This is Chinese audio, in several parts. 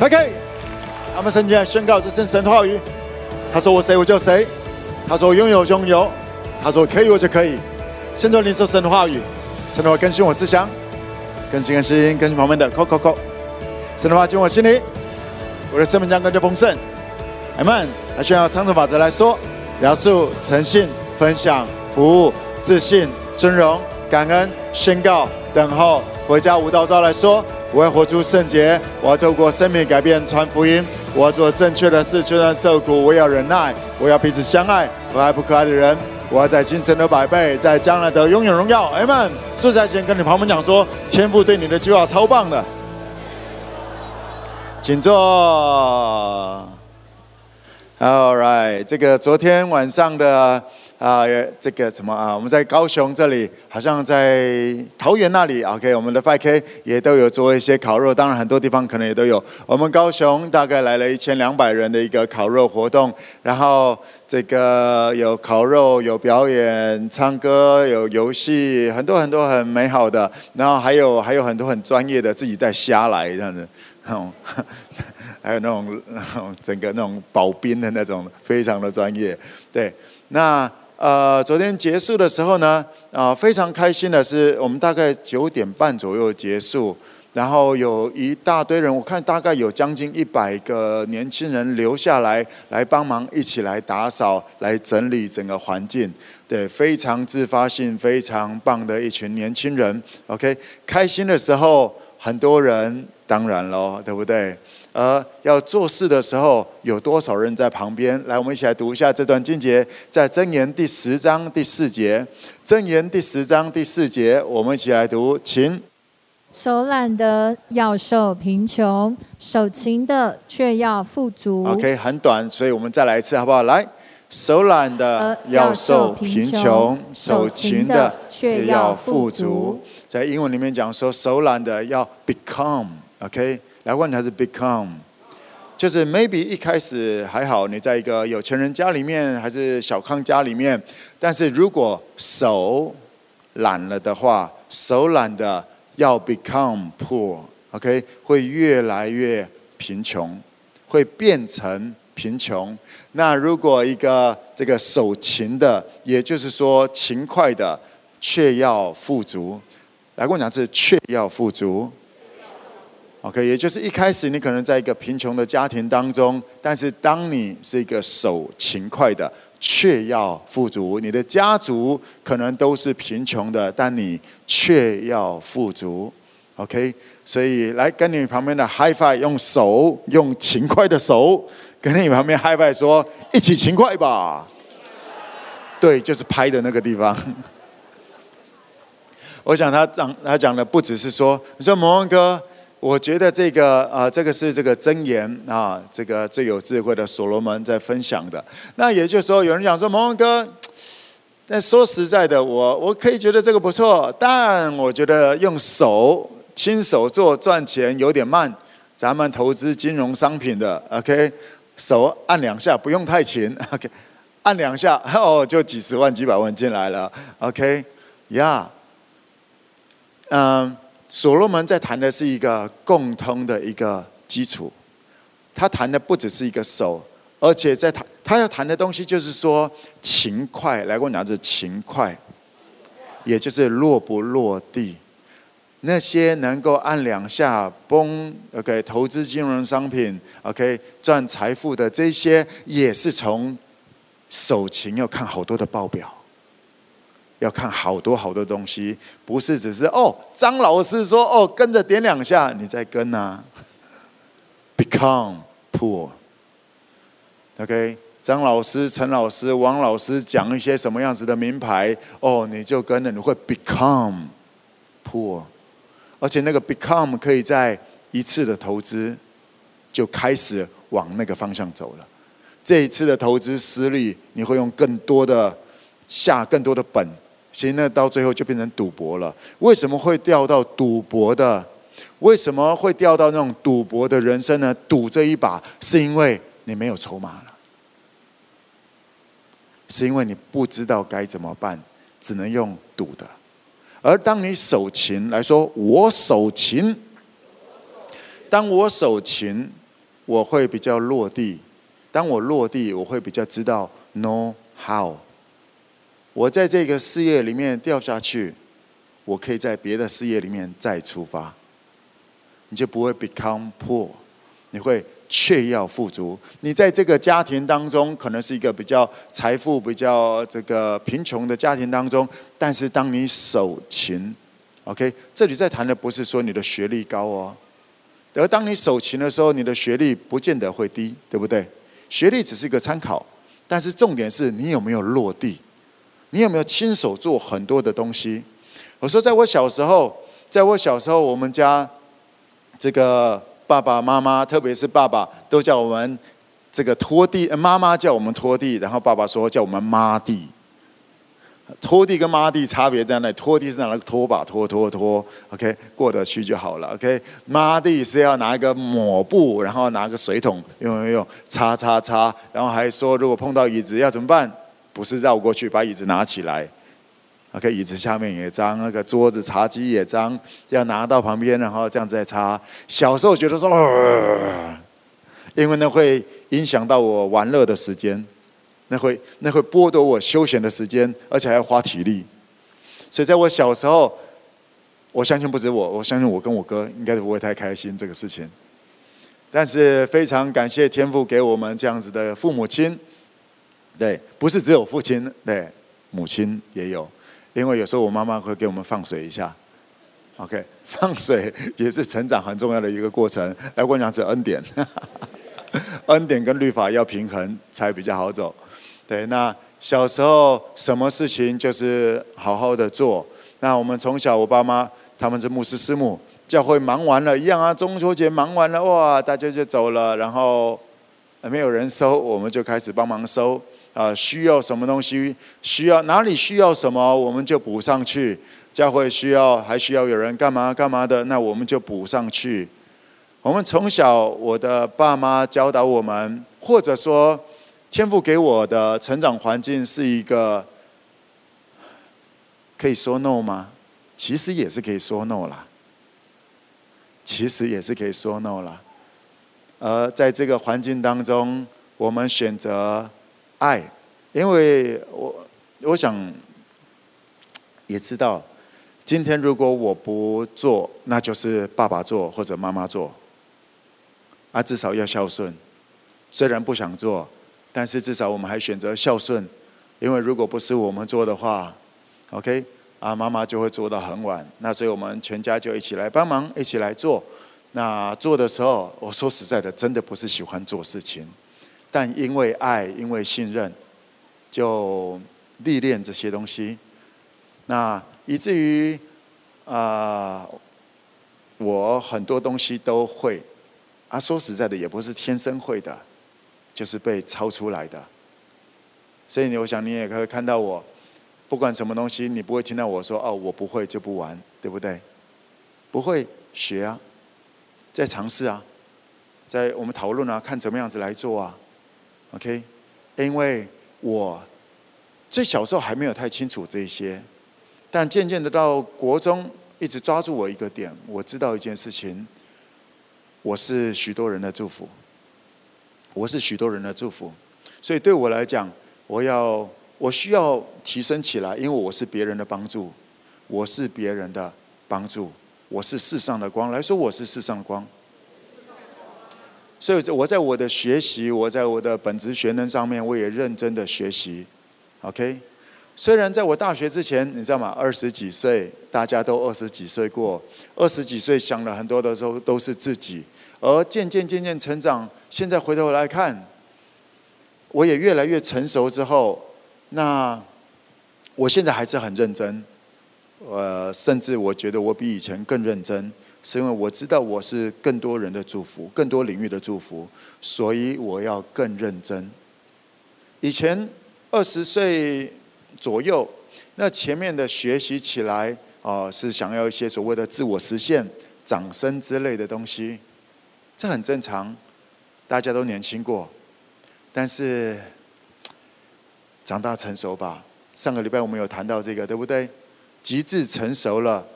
OK，他们圣经宣告这圣神话语。他说我谁我就谁，他说拥有拥有，他说可以我就可以。现在领受神的话语，神的话更新我思想，更新更新更新旁边的扣扣扣。神的话进我心里，我的生命将更加丰盛。阿门。来宣告长程法则来说：描述、诚信、分享、服务、自信、尊荣、感恩、宣告、等候。回家无道招来说。我要活出圣洁，我要透过生命改变传福音，我要做正确的事，就算受苦，我要忍耐，我要彼此相爱，可爱不可爱的人，我要在今生得百倍，在将来得拥有荣耀。阿门。坐在前跟你朋友们讲说，天父对你的计划超棒的，请坐。All right，这个昨天晚上的。啊，这个什么啊？我们在高雄这里，好像在桃园那里，OK，我们的 5K 也都有做一些烤肉，当然很多地方可能也都有。我们高雄大概来了一千两百人的一个烤肉活动，然后这个有烤肉、有表演、唱歌、有游戏，很多很多很美好的。然后还有还有很多很专业的自己带虾来这样子，那 还有那种 整个那种保冰的那种，非常的专业。对，那。呃，昨天结束的时候呢，啊、非常开心的是，我们大概九点半左右结束，然后有一大堆人，我看大概有将近一百个年轻人留下来，来帮忙一起来打扫、来整理整个环境，对，非常自发性、非常棒的一群年轻人。OK，开心的时候，很多人，当然喽，对不对？而要做事的时候，有多少人在旁边？来，我们一起来读一下这段经节，在箴言第十章第四节。箴言第十章第四节，我们一起来读，请。手懒的要受贫穷，手勤的却要富足。OK，很短，所以我们再来一次，好不好？来，手懒的要受贫穷，手勤的却要富足。在英文里面讲说，手懒的要 become，OK。来问还是 become，就是 maybe 一开始还好，你在一个有钱人家里面，还是小康家里面，但是如果手懒了的话，手懒的要 become poor，OK，会越来越贫穷，会变成贫穷。那如果一个这个手勤的，也就是说勤快的，却要富足。来跟我讲，是却要富足。OK，也就是一开始你可能在一个贫穷的家庭当中，但是当你是一个手勤快的，却要富足。你的家族可能都是贫穷的，但你却要富足。OK，所以来跟你旁边的 HiFi 用手，用勤快的手，跟你旁边 HiFi 说，一起勤快吧。对，就是拍的那个地方。我想他讲他讲的不只是说，你说蒙恩哥。我觉得这个啊、这个是这个箴言啊，这个最有智慧的所罗门在分享的。那也就是说，有人讲说，蒙恩哥，但说实在的，我我可以觉得这个不错，但我觉得用手亲手做赚钱有点慢。咱们投资金融商品的，OK，手按两下不用太勤，OK，按两下哦，就几十万几百万进来了，OK，呀，嗯。所罗门在谈的是一个共通的一个基础，他谈的不只是一个手，而且在谈他要谈的东西就是说勤快。来，跟我讲这勤快，也就是落不落地。那些能够按两下崩，OK，投资金融商品，OK，赚财富的这些，也是从手勤要看好多的报表。要看好多好多东西，不是只是哦，张老师说哦，跟着点两下，你再跟啊。Become poor，OK？张老师、陈老师、王老师讲一些什么样子的名牌，哦，你就跟着，你会 become poor，而且那个 become 可以在一次的投资就开始往那个方向走了。这一次的投资失利，你会用更多的下更多的本。其实那到最后就变成赌博了。为什么会掉到赌博的？为什么会掉到那种赌博的人生呢？赌这一把是因为你没有筹码了，是因为你不知道该怎么办，只能用赌的。而当你手勤来说，我手勤，当我手勤，我会比较落地。当我落地，我会比较知道 know how。我在这个事业里面掉下去，我可以在别的事业里面再出发。你就不会 become poor，你会却要富足。你在这个家庭当中，可能是一个比较财富比较这个贫穷的家庭当中，但是当你守勤，OK，这里在谈的不是说你的学历高哦，而当你守勤的时候，你的学历不见得会低，对不对？学历只是一个参考，但是重点是你有没有落地，你有没有亲手做很多的东西。我说，在我小时候，在我小时候，我们家。这个爸爸妈妈，特别是爸爸，都叫我们这个拖地。妈妈叫我们拖地，然后爸爸说叫我们抹地。拖地跟抹地差别在哪里？拖地是拿个拖把拖拖拖，OK，过得去就好了，OK。抹地是要拿一个抹布，然后拿个水桶，用用用，擦擦擦，然后还说如果碰到椅子要怎么办？不是绕过去把椅子拿起来。OK，椅子下面也脏，那个桌子、茶几也脏，要拿到旁边，然后这样子再擦。小时候觉得说，因为那会影响到我玩乐的时间，那会那会剥夺我休闲的时间，而且还要花体力。所以在我小时候，我相信不止我，我相信我跟我哥应该是不会太开心这个事情。但是非常感谢天父给我们这样子的父母亲，对，不是只有父亲，对，母亲也有。因为有时候我妈妈会给我们放水一下，OK，放水也是成长很重要的一个过程。来，我讲是恩典，恩典跟律法要平衡才比较好走。对，那小时候什么事情就是好好的做。那我们从小我爸妈他们是牧师师母，教会忙完了一样啊，中秋节忙完了哇，大家就走了，然后没有人收，我们就开始帮忙收。啊，需要什么东西？需要哪里需要什么，我们就补上去。教会需要还需要有人干嘛干嘛的，那我们就补上去。我们从小，我的爸妈教导我们，或者说天赋给我的成长环境是一个可以说 no 吗？其实也是可以说 no 啦。其实也是可以说 no 啦。而在这个环境当中，我们选择。爱，因为我我想也知道，今天如果我不做，那就是爸爸做或者妈妈做，啊，至少要孝顺。虽然不想做，但是至少我们还选择孝顺，因为如果不是我们做的话，OK，啊，妈妈就会做到很晚。那所以我们全家就一起来帮忙，一起来做。那做的时候，我说实在的，真的不是喜欢做事情。但因为爱，因为信任，就历练这些东西。那以至于啊、我很多东西都会。啊，说实在的，也不是天生会的，就是被抄出来的。所以，我想你也可以看到我，不管什么东西，你不会听到我说：“哦，我不会就不玩，对不对？”不会学啊，在尝试啊，在我们讨论啊，看怎么样子来做啊。OK，因为我最小时候还没有太清楚这些，但渐渐的到国中，一直抓住我一个点，我知道一件事情，我是许多人的祝福，我是许多人的祝福，所以对我来讲，我要我需要提升起来，因为我是别人的帮助，我是别人的帮助，我是世上的光，来说我是世上的光。所以我在我的学习，我在我的本职学能上面，我也认真的学习。OK，虽然在我大学之前，你知道吗？二十几岁，大家都二十几岁过，二十几岁想了很多的时候都是自己，而渐渐渐渐成长，现在回头来看，我也越来越成熟之后，那我现在还是很认真，呃，甚至我觉得我比以前更认真。是因为我知道我是更多人的祝福，更多领域的祝福，所以我要更认真。以前二十岁左右，那前面的学习起来啊、是想要一些所谓的自我实现、掌声之类的东西，这很正常，大家都年轻过。但是长大成熟吧，上个礼拜我们有谈到这个，对不对？极致成熟了。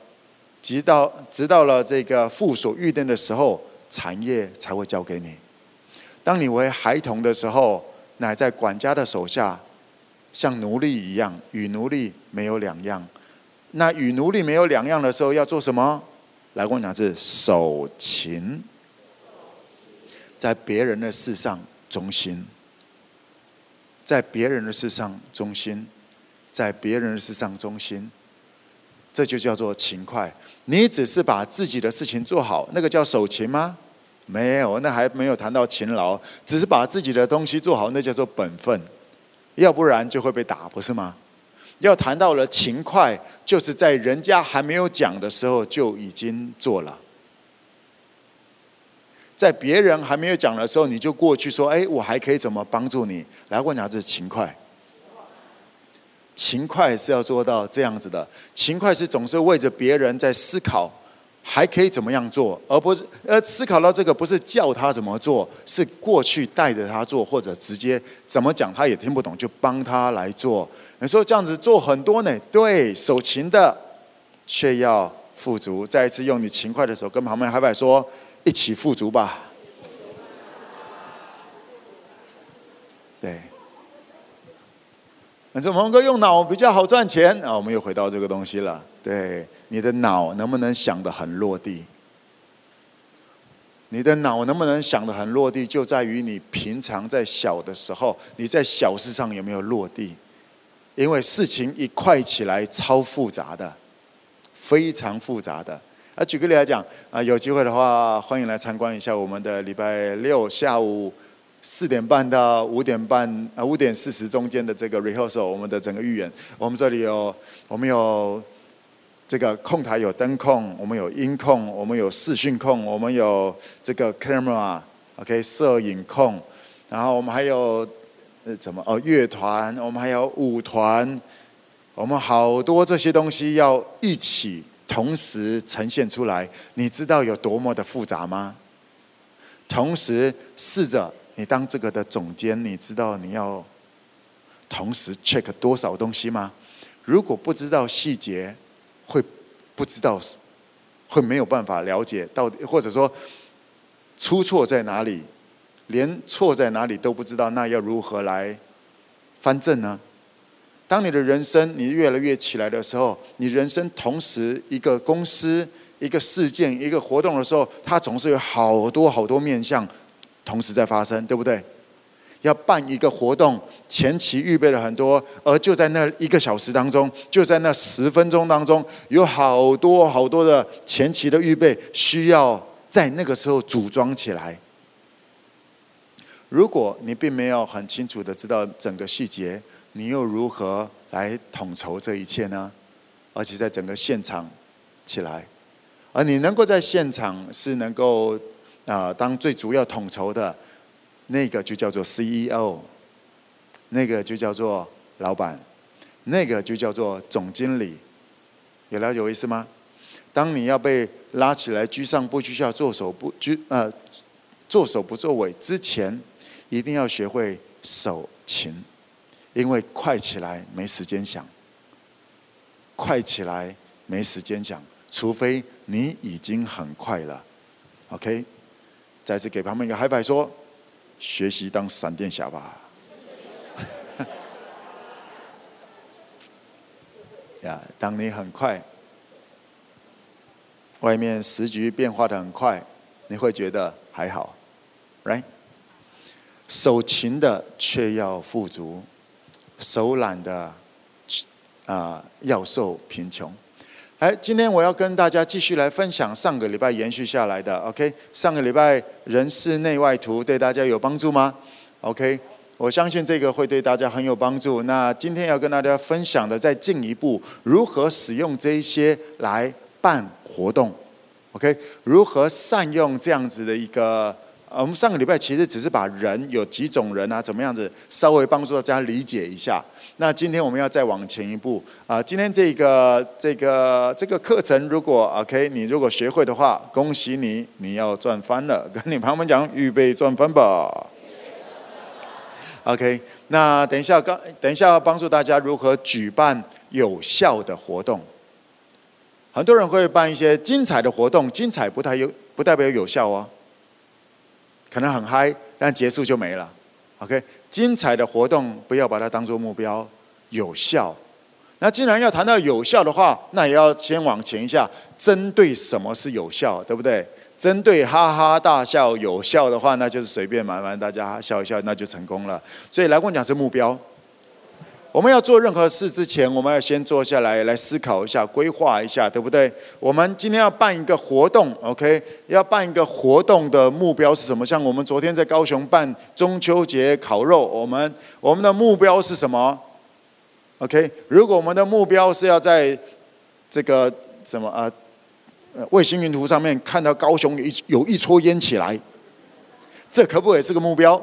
直到直到了这个父所预定的时候，产业才会交给你。当你为孩童的时候，乃在管家的手下，像奴隶一样，与奴隶没有两样。那与奴隶没有两样的时候，要做什么？来，我讲是守勤，在别人的事上忠心，在别人的事上忠心，在别人的事上忠心，这就叫做勤快。你只是把自己的事情做好，那个叫守勤吗？没有，那还没有谈到勤劳，只是把自己的东西做好，那叫做本分。要不然就会被打，不是吗？要谈到了勤快，就是在人家还没有讲的时候就已经做了，在别人还没有讲的时候，你就过去说：“哎，我还可以怎么帮助你？”来问下，这勤快。勤快是要做到这样子的，勤快是总是为着别人在思考。还可以怎么样做，而不是呃思考到这个不是叫他怎么做，是过去带着他做，或者直接怎么讲他也听不懂，就帮他来做。你说这样子做很多呢？对，手勤的却要富足。再一次用你勤快的手跟旁边海柏说：“一起富足吧。”对。你说蒙哥用脑比较好赚钱啊？我们又回到这个东西了。对。你的脑能不能想得很落地？你的脑能不能想得很落地，就在于你平常在小的时候，你在小事上有没有落地？因为事情一块起来，超复杂的，非常复杂的。啊，举个例来讲，啊，有机会的话，欢迎来参观一下我们的礼拜六下午四点半到五点半，啊，五点四十中间的这个 rehearsal，我们的整个预演，我们这里有，我们有。这个控台有灯控，我们有音控，我们有视讯控，我们有这个 camera，OK，摄影控，然后我们还有呃怎么哦乐团，我们还有舞团，我们好多这些东西要一起同时呈现出来，你知道有多么的复杂吗？同时试着你当这个的总监，你知道你要同时 check 多少东西吗？如果不知道细节。会不知道，会没有办法了解到底，或者说出错在哪里，连错在哪里都不知道，那要如何来翻正呢？当你的人生你越来越起来的时候，你人生同时一个公司、一个事件、一个活动的时候，它总是有好多好多面向同时在发生，对不对？要办一个活动，前期预备了很多，而就在那一个小时当中，就在那十分钟当中，有好多好多的前期的预备需要在那个时候组装起来。如果你并没有很清楚的知道整个细节，你又如何来统筹这一切呢？而且在整个现场起来，而你能够在现场是能够啊、当最主要统筹的。那个就叫做 CEO，那个就叫做老板，那个就叫做总经理，有了解我意思吗？当你要被拉起来居上不居下，做手不居呃，做手不做尾之前，一定要学会守勤，因为快起来没时间想，快起来没时间想，除非你已经很快了。OK，再次给旁边一个 high five 说。学习当闪电侠吧！呀，当你很快，外面时局变化的很快，你会觉得还好，right？守勤的却要富足，手懒的啊、要受贫穷。哎，今天我要跟大家继续来分享上个礼拜延续下来的。OK，上个礼拜人事内外图对大家有帮助吗？OK，我相信这个会对大家很有帮助。那今天要跟大家分享的，再进一步，如何使用这些来办活动？OK，如何善用这样子的一个？我们上个礼拜其实只是把人有几种人啊，怎么样子稍微帮助大家理解一下。那今天我们要再往前一步啊！今天这个这个这个课程，如果 OK，你如果学会的话，恭喜你，你要赚翻了。跟你朋友们讲，预备赚翻吧。OK，那等一下刚等一下要帮助大家如何举办有效的活动。很多人会办一些精彩的活动，精彩不太有不代表有效哦。可能很嗨，但结束就没了。OK，精彩的活动不要把它当做目标，有效。那既然要谈到有效的话，那也要先往前一下，针对什么是有效，对不对？针对哈哈大笑有效的话，那就是随便玩玩大家笑一笑，那就成功了。所以来跟我讲是目标。我们要做任何事之前，我们要先坐下来来思考一下，规划一下，对不对？我们今天要办一个活动，OK？要办一个活动的目标是什么？像我们昨天在高雄办中秋节烤肉，我们我们的目标是什么？OK，如果我们的目标是要在这个什么啊，卫星云图上面看到高雄有一有一撮烟起来，这可不可以是个目标？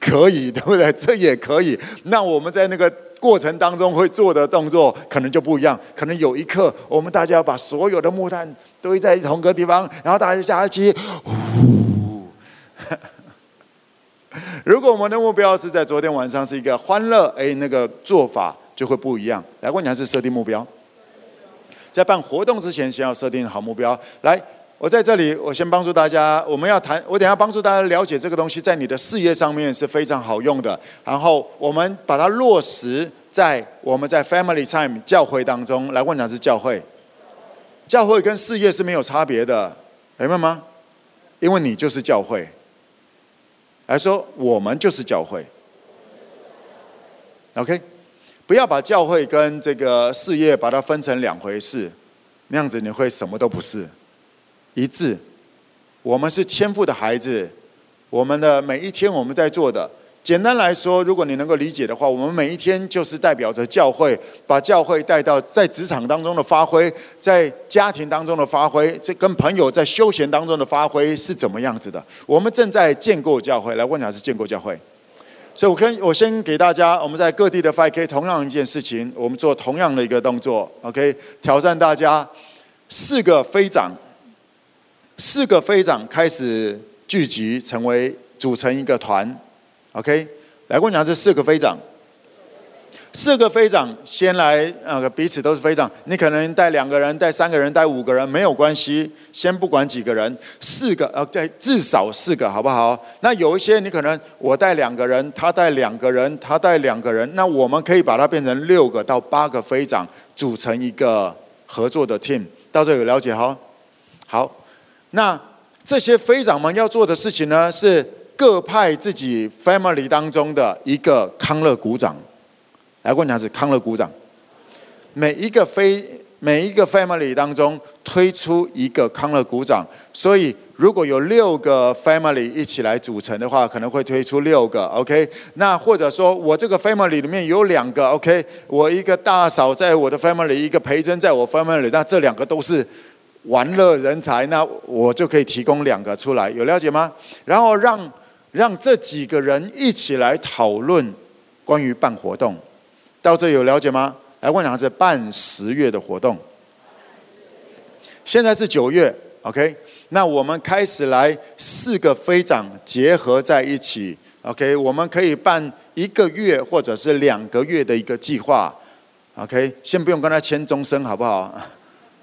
可以，对不对？这也可以。那我们在那个过程当中会做的动作可能就不一样。可能有一刻，我们大家要把所有的木炭堆在同个地方，然后大家下去，呼。如果我们的目标是在昨天晚上是一个欢乐，哎，那个做法就会不一样。来，问你还是设定目标，在办活动之前，先要设定好目标。来，我在这里，我先帮助大家。我们要谈，我等下帮助大家了解这个东西，在你的事业上面是非常好用的。然后我们把它落实在我们在 Family Time 教会当中。来，问你是教会，教会跟事业是没有差别的，明白吗？因为你就是教会。来说，我们就是教会。OK，不要把教会跟这个事业把它分成两回事，那样子你会什么都不是。一致，我们是天赋的孩子，我们的每一天我们在做的。简单来说，如果你能够理解的话，我们每一天就是代表着教会，把教会带到在职场当中的发挥，在家庭当中的发挥，这跟朋友在休闲当中的发挥是怎么样子的？我们正在建构教会，来问还是建构教会？所以我跟我先给大家，我们在各地的 5K 同样一件事情，我们做同样的一个动作，OK？挑战大家四个飞掌，四个飞长开始聚集，成为组成一个团。OK，来跟我讲这四个飞长，四个飞长先来，呃，彼此都是飞长。你可能带两个人，带三个人，带五个人没有关系，先不管几个人，四个，呃，在至少四个，好不好？那有一些你可能我带两个人，他带两个人，他带两个人，那我们可以把它变成六个到八个飞长，组成一个合作的 team。到这有了解哈？好，那这些飞长们要做的事情呢是。各派自己 family 当中的一个康乐股长，来问他是康乐股长。每一个非每一个 family 当中推出一个康乐股长，所以如果有六个 family 一起来组成的话，可能会推出六个 OK。那或者说我这个 family 里面有两个 OK，我一个大嫂在我的 family，一个培珍在我 family，那这两个都是玩乐人才，那我就可以提供两个出来，有了解吗？然后让。让这几个人一起来讨论关于办活动，到这有了解吗？来问两个字，办十月的活动。现在是九月，OK？那我们开始来四个飞长结合在一起，OK？我们可以办一个月或者是两个月的一个计划，OK？先不用跟他签终身，好不好？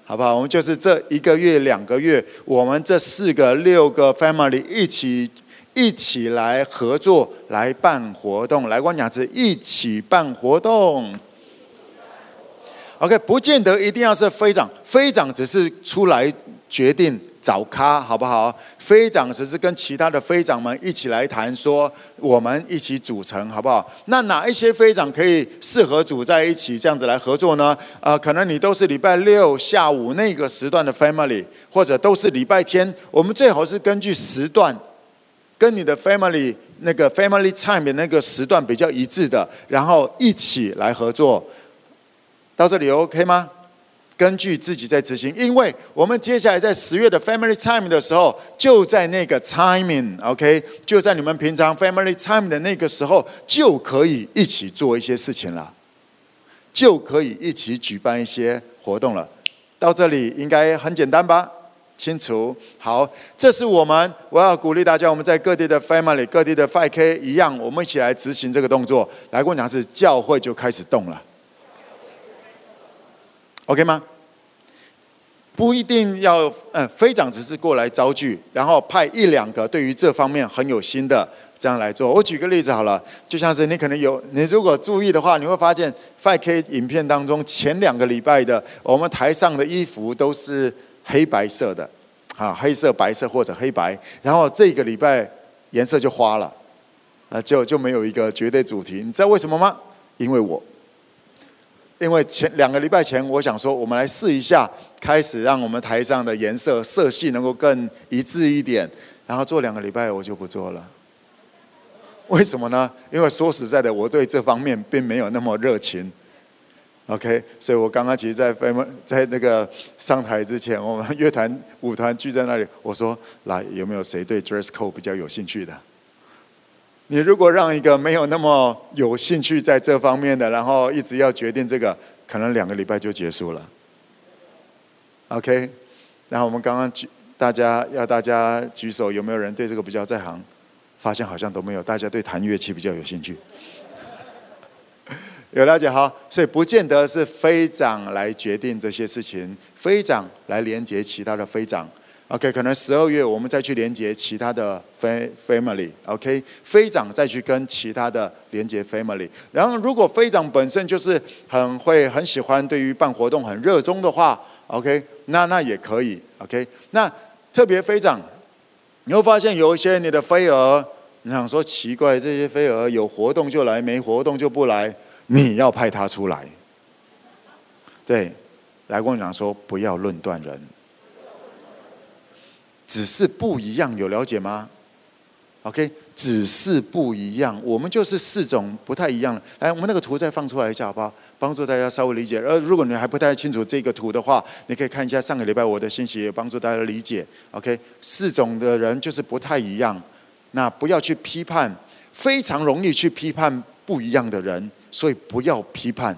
好不好？我们就是这一个月、两个月，我们这四个、六个 family 一起。一起来合作，来办活动，来光雅子一起办活动。OK，不见得一定要是飞长，飞长只是出来决定找咖，好不好？飞长只是跟其他的飞长们一起来谈，说我们一起组成，好不好？那哪一些飞长可以适合组在一起，这样子来合作呢？呃，可能你都是礼拜六下午那个时段的 family，或者都是礼拜天，我们最好是根据时段。跟你的 family 那个 family time 的那个时段比较一致的，然后一起来合作，到这里 OK 吗？根据自己在执行，因为我们接下来在十月的 family time 的时候，就在那个 timing，OK，就在你们平常 family time 的那个时候，就可以一起做一些事情了，就可以一起举办一些活动了。到这里应该很简单吧？清楚，好，这是我们，我要鼓励大家，我们在各地的 family、各地的 5K 一样，我们一起来执行这个动作。来，跟我讲是教会就开始动了，OK 吗？不一定要，嗯，非长只是过来招聚，然后派一两个对于这方面很有心的这样来做。我举个例子好了，就像是你可能有，你如果注意的话，你会发现 5K 影片当中前两个礼拜的我们台上的衣服都是黑白色的，啊，黑色、白色或者黑白，然后这个礼拜颜色就花了，啊，就就没有一个绝对主题。你知道为什么吗？因为我。因为前两个礼拜前，我想说，我们来试一下，开始让我们台上的颜色色系能够更一致一点。然后做两个礼拜，我就不做了。为什么呢？因为说实在的，我对这方面并没有那么热情。OK，所以我刚刚其实在在那个上台之前，我们乐团舞团聚在那里，我说：来，有没有谁对 dress code 比较有兴趣的？你如果让一个没有那么有兴趣在这方面的，然后一直要决定这个，可能两个礼拜就结束了。OK，然后我们刚刚举大家要大家举手，有没有人对这个比较在行？发现好像都没有，大家对弹乐器比较有兴趣。有了解好，所以不见得是飞长来决定这些事情，飞长来连接其他的飞长。OK，可能十二月我们再去连接其他的 family，OK，飞长再去跟其他的连接 family。然后如果飞长本身就是很会很喜欢对于办活动很热衷的话，OK，那那也可以，OK。那特别飞长，你会发现有一些你的飞蛾，你想说奇怪，这些飞蛾有活动就来，没活动就不来，你要派他出来。对，来跟我讲说不要论断人。只是不一样，有了解吗？OK，只是不一样，我们就是四种不太一样的。来，我们那个图再放出来一下，好不好？帮助大家稍微理解。而如果你还不太清楚这个图的话，你可以看一下上个礼拜我的信息，也帮助大家理解。OK，四种的人就是不太一样。那不要去批判，非常容易去批判不一样的人，所以不要批判，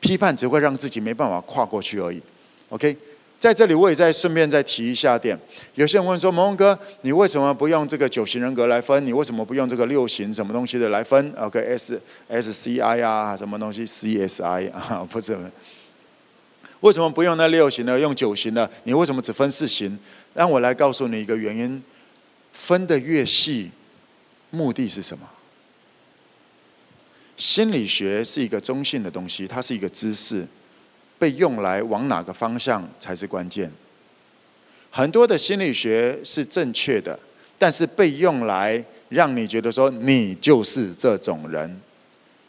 批判只会让自己没办法跨过去而已。OK。在这里，我也再顺便再提一下点。有些人问说：“蒙哥，你为什么不用这个九型人格来分？你为什么不用这个六型什么东西的来分？”OK，S S C I 啊，什么东西 C S I 啊？不是，为什么不用那六型的，用九型的？你为什么只分四型？让我来告诉你一个原因：分的越细，目的是什么？心理学是一个中性的东西，它是一个知识。被用来往哪个方向才是关键？很多的心理学是正确的，但是被用来让你觉得说你就是这种人，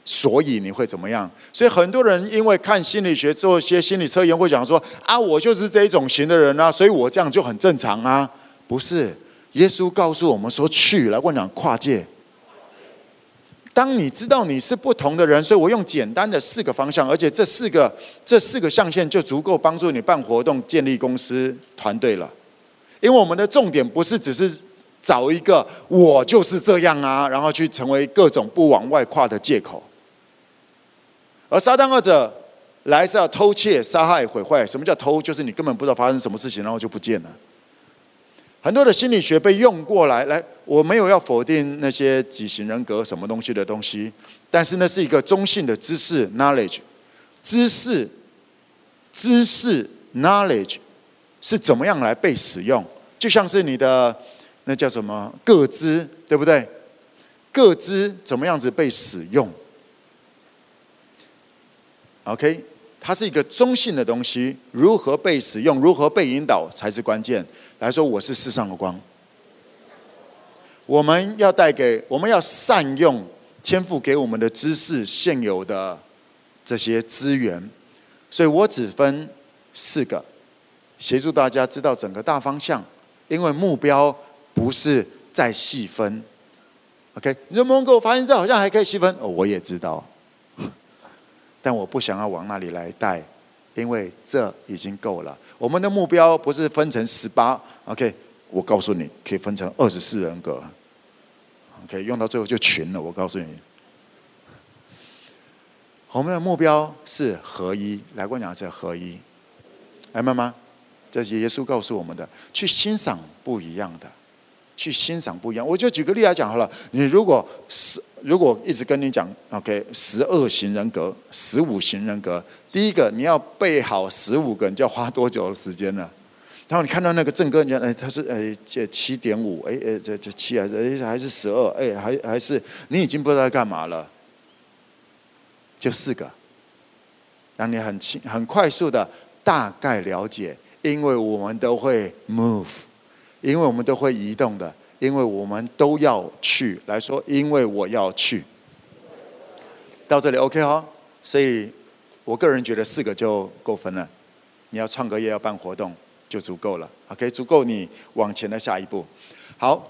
所以你会怎么样？所以很多人因为看心理学做一些心理测验，会讲说啊，我就是这一种型的人啊，所以我这样就很正常啊。不是，耶稣告诉我们说去，来我讲跨界。当你知道你是不同的人，所以我用简单的四个方向，而且这四个这四个象限就足够帮助你办活动、建立公司团队了。因为我们的重点不是只是找一个我就是这样啊，然后去成为各种不往外跨的借口。而撒旦二者来是要偷窃、杀害、毁坏。什么叫偷？就是你根本不知道发生什么事情，然后就不见了。很多的心理学被用过来，来，我没有要否定那些几型人格什么东西的东西，但是那是一个中性的知识 （knowledge），知识，知识 （knowledge） 是怎么样来被使用？就像是你的那叫什么个资，对不对？个资怎么样子被使用？OK。它是一个中性的东西，如何被使用，如何被引导才是关键。来说，我是世上的光，我们要带给，我们要善用天赋给我们的知识、现有的这些资源。所以我只分四个，协助大家知道整个大方向，因为目标不是再细分。OK，你说蒙哥，我发现这好像还可以细分，哦，我也知道。但我不想要往那里来带，因为这已经够了。我们的目标不是分成十八，OK？我告诉你，可以分成二十四人格，OK？用到最后就群了。我告诉你，我们的目标是合一。来过两次合一，明白吗？这是耶稣告诉我们的，去欣赏不一样的。去欣赏不一样，我就举个例来讲好了。你如果是，如果一直跟你讲，OK，十二型人格、十五型人格，第一个你要背好十五个，你就要花多久的时间呢？然后你看到那个正哥，你哎，他是哎这七点五，哎哎这这七还是哎还是十二，哎还还是你已经不知道在干嘛了。就四个，让你很轻很快速的大概了解，因为我们都会 move，因为我们都会移动的，因为我们都要去来说，因为我要去。到这里 OK 哈，所以我个人觉得四个就够分了。你要创个业要办活动。就足够了，OK，足够你往前的下一步。好，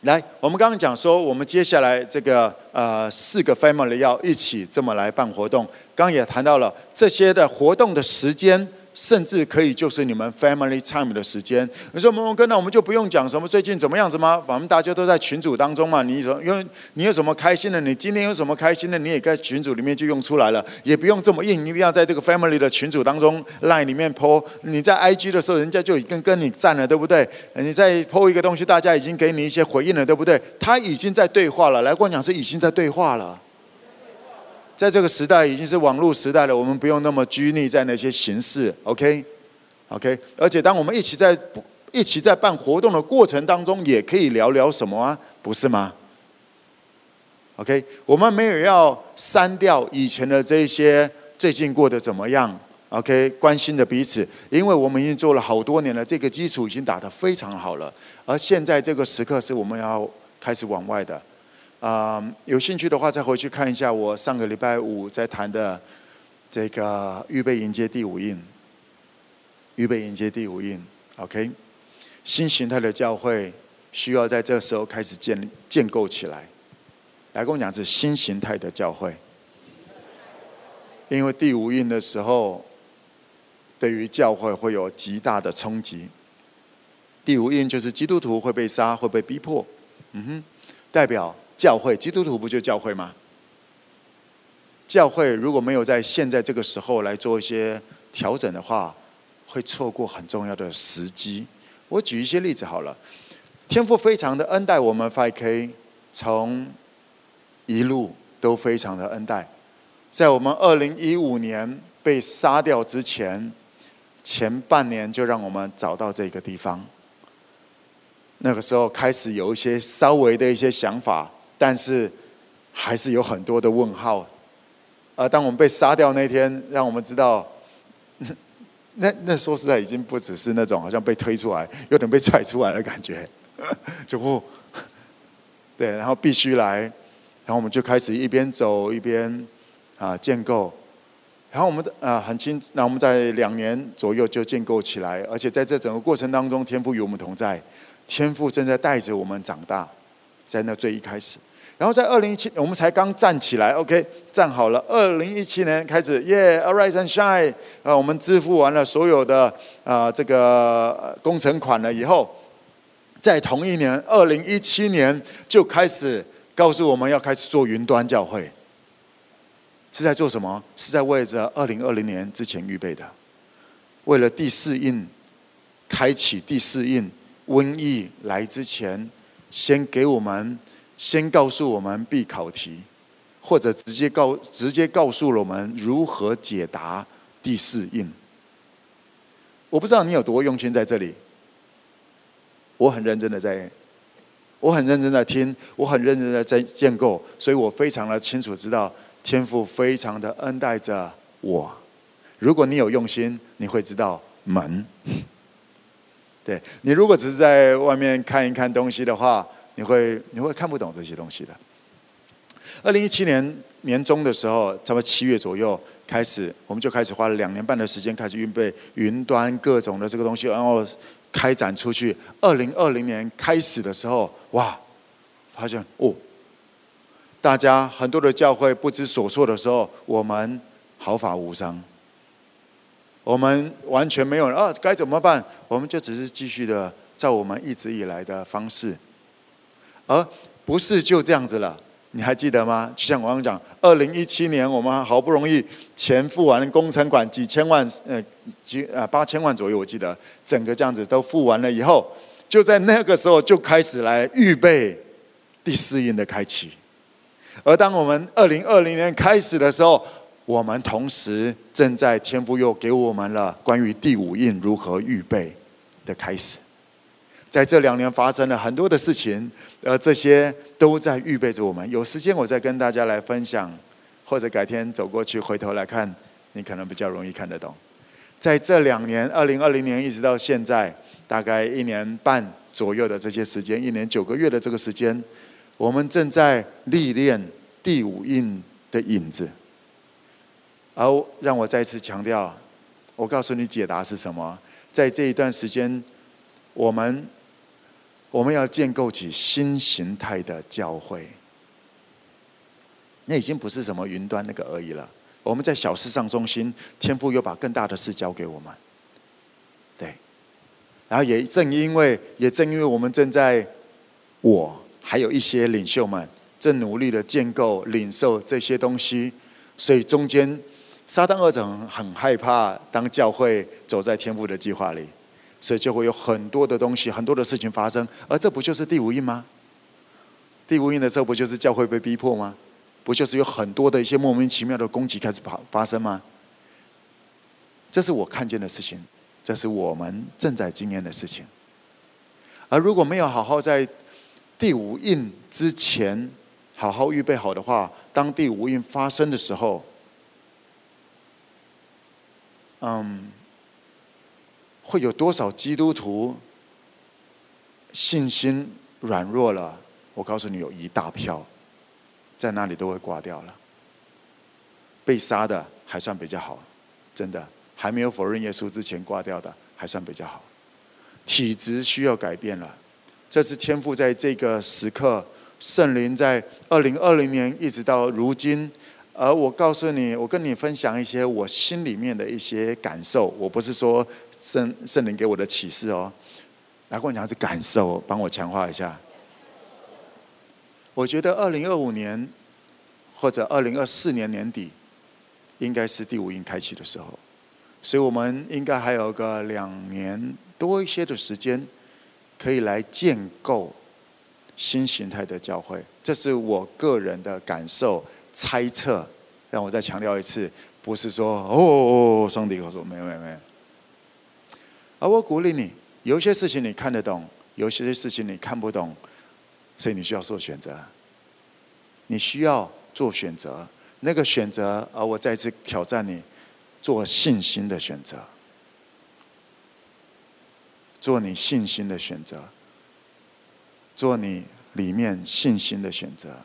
来，我们刚刚讲说，我们接下来这个呃四个 family 要一起这么来办活动，刚刚也谈到了这些的活动的时间。甚至可以就是你们 family time 的时间。你说蒙蒙哥，那我们就不用讲什么最近怎么样子吗？反正大家都在群组当中嘛。你说，因为你有什么开心的，你今天有什么开心的，你也在群组里面就用出来了，也不用这么硬，一定要在这个 family 的群组当中 line 里面 po。你在 IG 的时候，人家就已经跟你赞了，对不对？你在 po 一个东西，大家已经给你一些回应了，对不对？他已经在对话了。来，跟我讲是已经在对话了。在这个时代已经是网络时代了，我们不用那么拘泥在那些形式，OK，OK。而且当我们一起在一起在办活动的过程当中，也可以聊聊什么啊？不是吗？OK，我们没有要删掉以前的这些最近过得怎么样？OK，关心的彼此，因为我们已经做了好多年了，这个基础已经打得非常好了。而现在这个时刻是我们要开始往外的。啊有兴趣的话，再回去看一下我上个礼拜五在谈的这个预备迎接第五印。预备迎接第五印，OK？新形态的教会需要在这时候开始建建构起来。来跟我讲，是新形态的教会，因为第五印的时候，对于教会会有极大的冲击。第五印就是基督徒会被杀，会被逼迫，嗯哼，代表。教会，基督徒不就教会吗？教会如果没有在现在这个时候来做一些调整的话，会错过很重要的时机。我举一些例子好了。天父非常的恩待我们 FK，从一路都非常的恩待。在我们二零一五年被杀掉之前，前半年就让我们找到这个地方。那个时候开始有一些稍微的一些想法。但是，还是有很多的问号。而当我们被杀掉那天，让我们知道，那那说实在，已经不只是那种好像被推出来，有点被踹出来的感觉，就不，对，然后必须来，然后我们就开始一边走一边啊建构，然后我们的啊很轻，那我们在两年左右就建构起来，而且在这整个过程当中，天父与我们同在，天父正在带着我们长大。在那最一开始，然后在二零一七，我们才刚站起来，OK，站好了。二零一七年开始，Yeah，Arise and Shine，啊，我们支付完了所有的啊这个工程款了以后，在同一年，二零一七年就开始告诉我们要开始做云端教会，是在做什么？是在为着二零二零年之前预备的，为了第四印，开启第四印，瘟疫来之前。先给我们，先告诉我们必考题，或者直接告直接告诉了我们如何解答第四印。我不知道你有多用心在这里，我很认真的在，我很认真的听，我很认真的在建构，所以我非常的清楚知道天父非常的恩待着我。如果你有用心，你会知道门。对，你如果只是在外面看一看东西的话，你会你会看不懂这些东西的。二零一七年年中的时候，差不多七月左右开始，我们就开始花了两年半的时间开始预备云端各种的这个东西，然后开展出去。二零二零年开始的时候，哇，发现哦，大家很多的教会不知所措的时候，我们毫发无伤。我们完全没有了啊，该怎么办？我们就只是继续的照我们一直以来的方式，而不是就这样子了。你还记得吗？就像我刚刚讲，二零一七年我们好不容易钱付完工程款几千万，呃，几啊八千万左右，我记得整个这样子都付完了以后，就在那个时候就开始来预备第四印的开启。而当我们二零二零年开始的时候，我们同时正在天父又给我们了关于第五印如何预备，的开始。在这两年发生了很多的事情，而这些都在预备着我们。有时间我再跟大家来分享，或者改天走过去回头来看，你可能比较容易看得懂。在这两年，二零二零年一直到现在，大概一年半左右的这些时间，一年九个月的这个时间，我们正在历练第五印的影子。而让我再次强调，我告诉你解答是什么？在这一段时间，我们。我们要建构起新形态的教会，那已经不是什么云端那个而已了。我们在小事上中心，天父又把更大的事交给我们。对，然后也正因为，也正因为我们正在，我还有一些领袖们正努力的建构、领受这些东西，所以中间撒旦恶者很害怕，当教会走在天父的计划里。所以就会有很多的东西，很多的事情发生，而这不就是第五印吗？第五印的时候，不就是教会被逼迫吗？不就是有很多的一些莫名其妙的攻击开始发发生吗？这是我看见的事情，这是我们正在经验的事情。而如果没有好好在第五印之前好好预备好的话，当第五印发生的时候，嗯。会有多少基督徒信心软弱了？我告诉你，有一大票在那里都会挂掉了。被杀的还算比较好，真的还没有否认耶稣之前挂掉的还算比较好。体质需要改变了，这是天父在这个时刻，圣灵在二零二零年一直到如今。而我告诉你，我跟你分享一些我心里面的一些感受。我不是说圣圣灵给我的启示哦，来跟我讲是感受，帮我强化一下。我觉得二零二五年或者二零二四年年底，应该是第五印开启的时候，所以我们应该还有个两年多一些的时间，可以来建构新形态的教会。这是我个人的感受。猜测，让我再强调一次，不是说哦，哦,哦上帝我说没有没有没有。而我鼓励你，有些事情你看得懂，有些事情你看不懂，所以你需要做选择。你需要做选择，那个选择，而我再次挑战你，做信心的选择，做你信心的选择，做你里面信心的选择。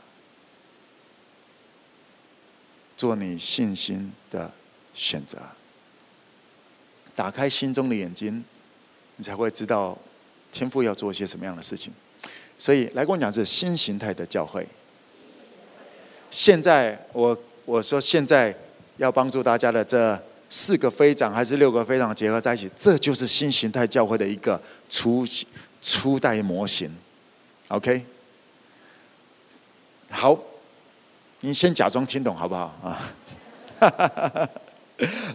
做你信心的选择，打开心中的眼睛，你才会知道天父要做些什么样的事情。所以来跟我讲，是新形态的教会。现在我我说现在要帮助大家的这四个飞长还是六个飞长结合在一起，这就是新形态教会的一个初初代模型。OK，好。你先假装听懂好不好啊？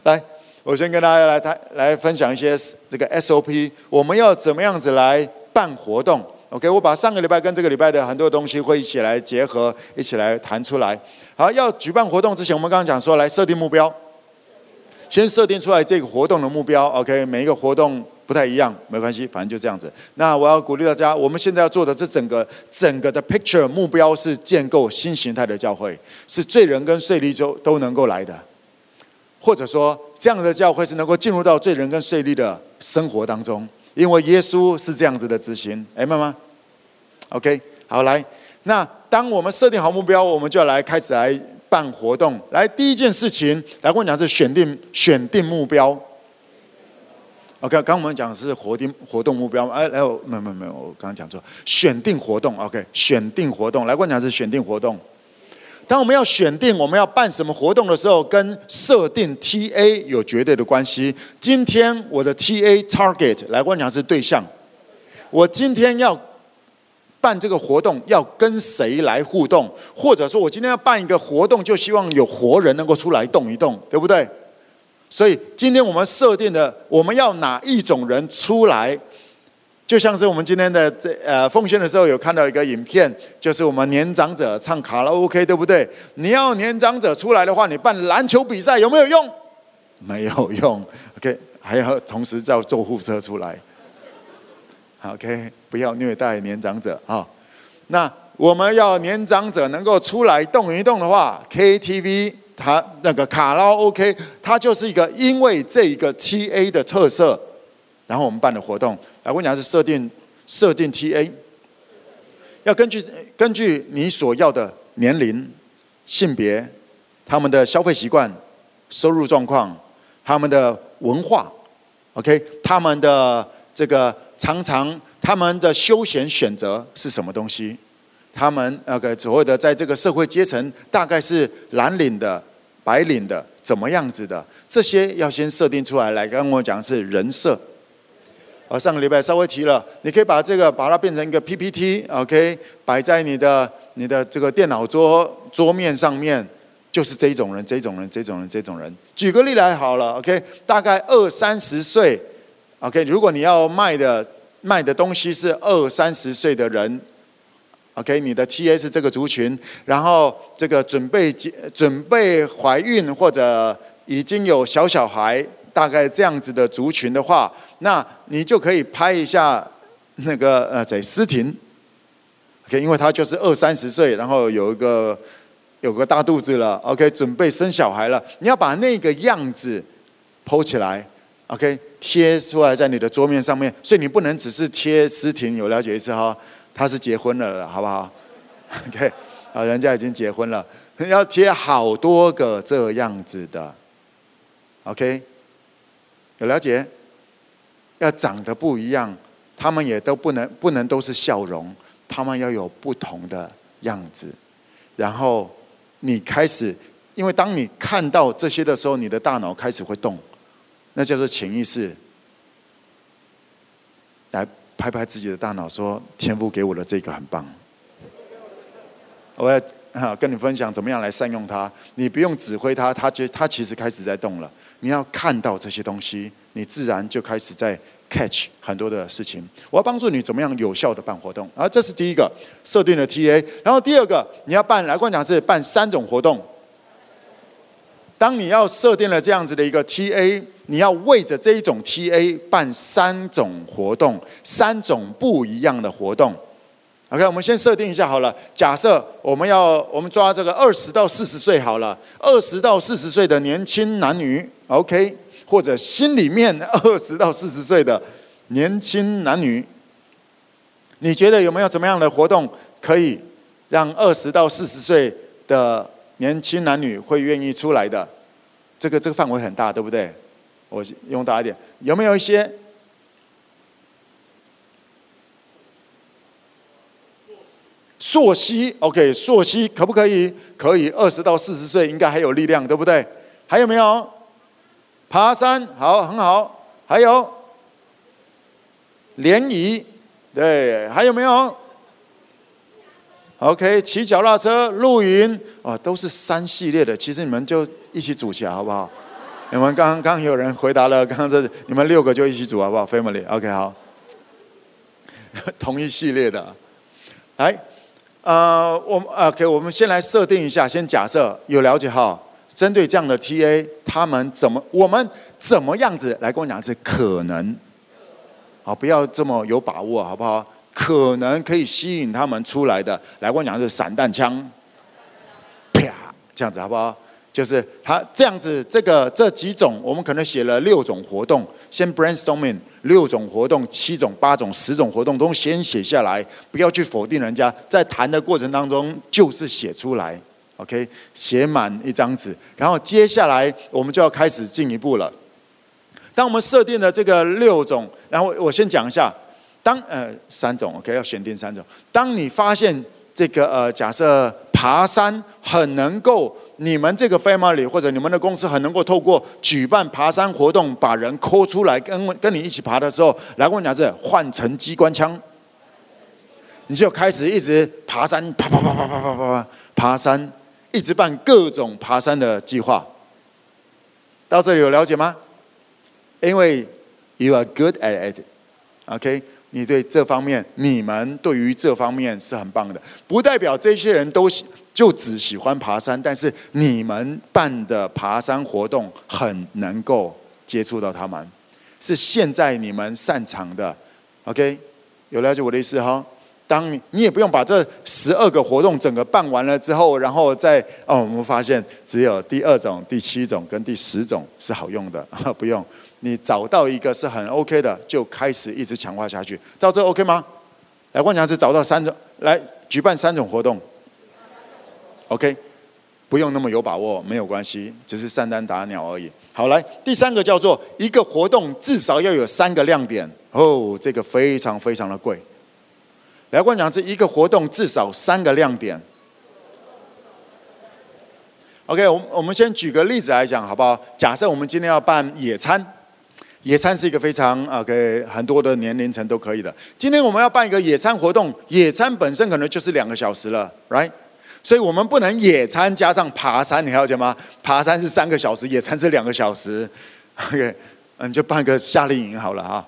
来，我先跟大家来谈，来分享一些这个 SOP，我们要怎么样子来办活动？OK，我把上个礼拜跟这个礼拜的很多东西会一起来结合，一起来谈出来。好，要举办活动之前，我们刚刚讲说，来设定目标，先设定出来这个活动的目标。OK，每一个活动。不太一样，没关系，反正就这样子。那我要鼓励大家，我们现在要做的这整个整个的 picture 目标是建构新形态的教会，是罪人跟税吏都都能够来的，或者说这样的教会是能够进入到罪人跟税吏的生活当中，因为耶稣是这样子的执行，哎，妈妈，OK，好，来，那当我们设定好目标，我们就要来开始来办活动。来，第一件事情，来跟我讲是选定选定目标。OK，刚刚我们讲的是活定活动目标，哎，来，没有没有没有，我刚刚讲错，选定活动，OK，选定活动，来，我讲是选定活动。当我们要选定我们要办什么活动的时候，跟设定 TA 有绝对的关系。今天我的 TA target，来，我讲是对象。我今天要办这个活动，要跟谁来互动？或者说我今天要办一个活动，就希望有活人能够出来动一动，对不对？所以今天我们设定的，我们要哪一种人出来？就像是我们今天的这呃奉献的时候，有看到一个影片，就是我们年长者唱卡拉 OK，对不对？你要年长者出来的话，你办篮球比赛有没有用？没有用。OK，还要同时叫救护车出来。OK，不要虐待年长者啊。那我们要年长者能够出来动一动的话，KTV 它那个卡拉 OK，它就是一个因为这一个 TA 的特色，然后我们办的活动。来，我跟你讲是设定设定 TA，要根据根据你所要的年龄、性别、他们的消费习惯、收入状况、他们的文化，OK，他们的这个常常他们的休闲选择是什么东西？他们那个所谓的在这个社会阶层，大概是蓝领的、白领的，怎么样子的？这些要先设定出来。来，跟我讲是人设。呃，上个礼拜稍微提了，你可以把这个把它变成一个 PPT，OK，摆在你的你的这个电脑桌桌面上面，就是这种人、这种人、这种人、这种人。举个例来好了，OK，大概二三十岁，OK，如果你要卖的卖的东西是二三十岁的人。OK，你的 TA 是这个族群，然后这个准备结、准备怀孕或者已经有小小孩，大概这样子的族群的话，那你就可以拍一下那个呃，在诗婷，OK，因为他就是二三十岁，然后有一个有个大肚子了，OK，准备生小孩了，你要把那个样子 PO 起来，OK，贴出来在你的桌面上面，所以你不能只是贴诗婷，有了解一次哈？他是结婚了，好不好？OK，啊，人家已经结婚了，要贴好多个这样子的，OK，有了解？要长得不一样，他们也都不能不能都是笑容，他们要有不同的样子。然后你开始，因为当你看到这些的时候，你的大脑开始会动，那叫做潜意识。来。拍拍自己的大脑，说：“天父给我的这个很棒，我要跟你分享怎么样来善用它。你不用指挥它，它就它其实开始在动了。你要看到这些东西，你自然就开始在 catch 很多的事情。我要帮助你怎么样有效的办活动。然后，这是第一个设定的 TA。然后第二个，你要办来，跟我讲是办三种活动。当你要设定了这样子的一个 TA。”你要为着这一种 TA 办三种活动，三种不一样的活动。OK，我们先设定一下好了。假设我们要我们抓这个二十到四十岁好了，二十到四十岁的年轻男女，OK，或者心里面二十到四十岁的年轻男女，你觉得有没有怎么样的活动可以让二十到四十岁的年轻男女会愿意出来的？这个这个范围很大，对不对？我用大一点，有没有一些？溯溪，OK，溯溪可不可以？可以，二十到四十岁应该还有力量，对不对？还有没有？爬山，好，很好。还有联谊，对，还有没有？OK，骑脚踏车、露营，哦，都是三系列的。其实你们就一起组起来，好不好？你们刚刚有人回答了，刚刚这你们六个就一起组好不好？Family，OK，好，同一系列的，来，呃，我们 OK，我们先来设定一下，先假设有了解哈，针对这样的 TA，他们怎么，我们怎么样子来跟我讲是可能，好，不要这么有把握，好不好？可能可以吸引他们出来的，来跟我讲是散弹枪，啪，这样子好不好？就是他这样子，这个这几种，我们可能写了六种活动，先 brainstorming 六种活动、七种、八种、十种活动都先写下来，不要去否定人家，在谈的过程当中就是写出来，OK，写满一张纸，然后接下来我们就要开始进一步了。当我们设定了这个六种，然后我先讲一下，当呃三种，OK，要选定三种。当你发现这个呃假设爬山很能够。你们这个 family 或者你们的公司很能够透过举办爬山活动，把人 call 出来跟跟你一起爬的时候，来跟我讲这换成机关枪，你就开始一直爬山，爬爬爬爬爬爬爬爬山，一直办各种爬山的计划。到这里有了解吗？因为 you are good at it，OK，你对这方面，你们对于这方面是很棒的，不代表这些人都喜。就只喜欢爬山，但是你们办的爬山活动很能够接触到他们，是现在你们擅长的，OK？有了解我的意思哈？当你你也不用把这十二个活动整个办完了之后，然后再哦，我们发现只有第二种、第七种跟第十种是好用的，不用。你找到一个是很 OK 的，就开始一直强化下去。到这 OK 吗？来，万强是找到三种，来举办三种活动，OK，不用那么有把握，没有关系，只是散单打鸟而已。好，来第三个叫做一个活动至少要有三个亮点哦，这个非常非常的贵。来，万强是一个活动至少三个亮点。OK，我我们先举个例子来讲，好不好？假设我们今天要办野餐。野餐是一个非常啊，给很多的年龄层都可以的。今天我们要办一个野餐活动，野餐本身可能就是两个小时了，right？所以我们不能野餐加上爬山，你了解吗？爬山是三个小时，野餐是两个小时，OK？嗯，就办个夏令营好了啊。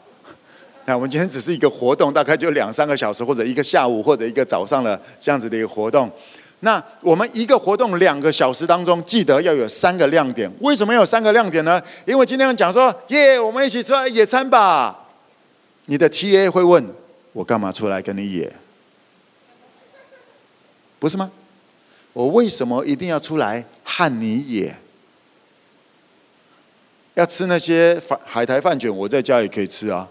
那我们今天只是一个活动，大概就两三个小时，或者一个下午，或者一个早上的这样子的一个活动。那我们一个活动两个小时当中，记得要有三个亮点。为什么有三个亮点呢？因为今天讲说，耶，我们一起出来野餐吧。你的 TA 会问我干嘛出来跟你野？不是吗？我为什么一定要出来和你野？要吃那些海苔饭卷，我在家也可以吃啊。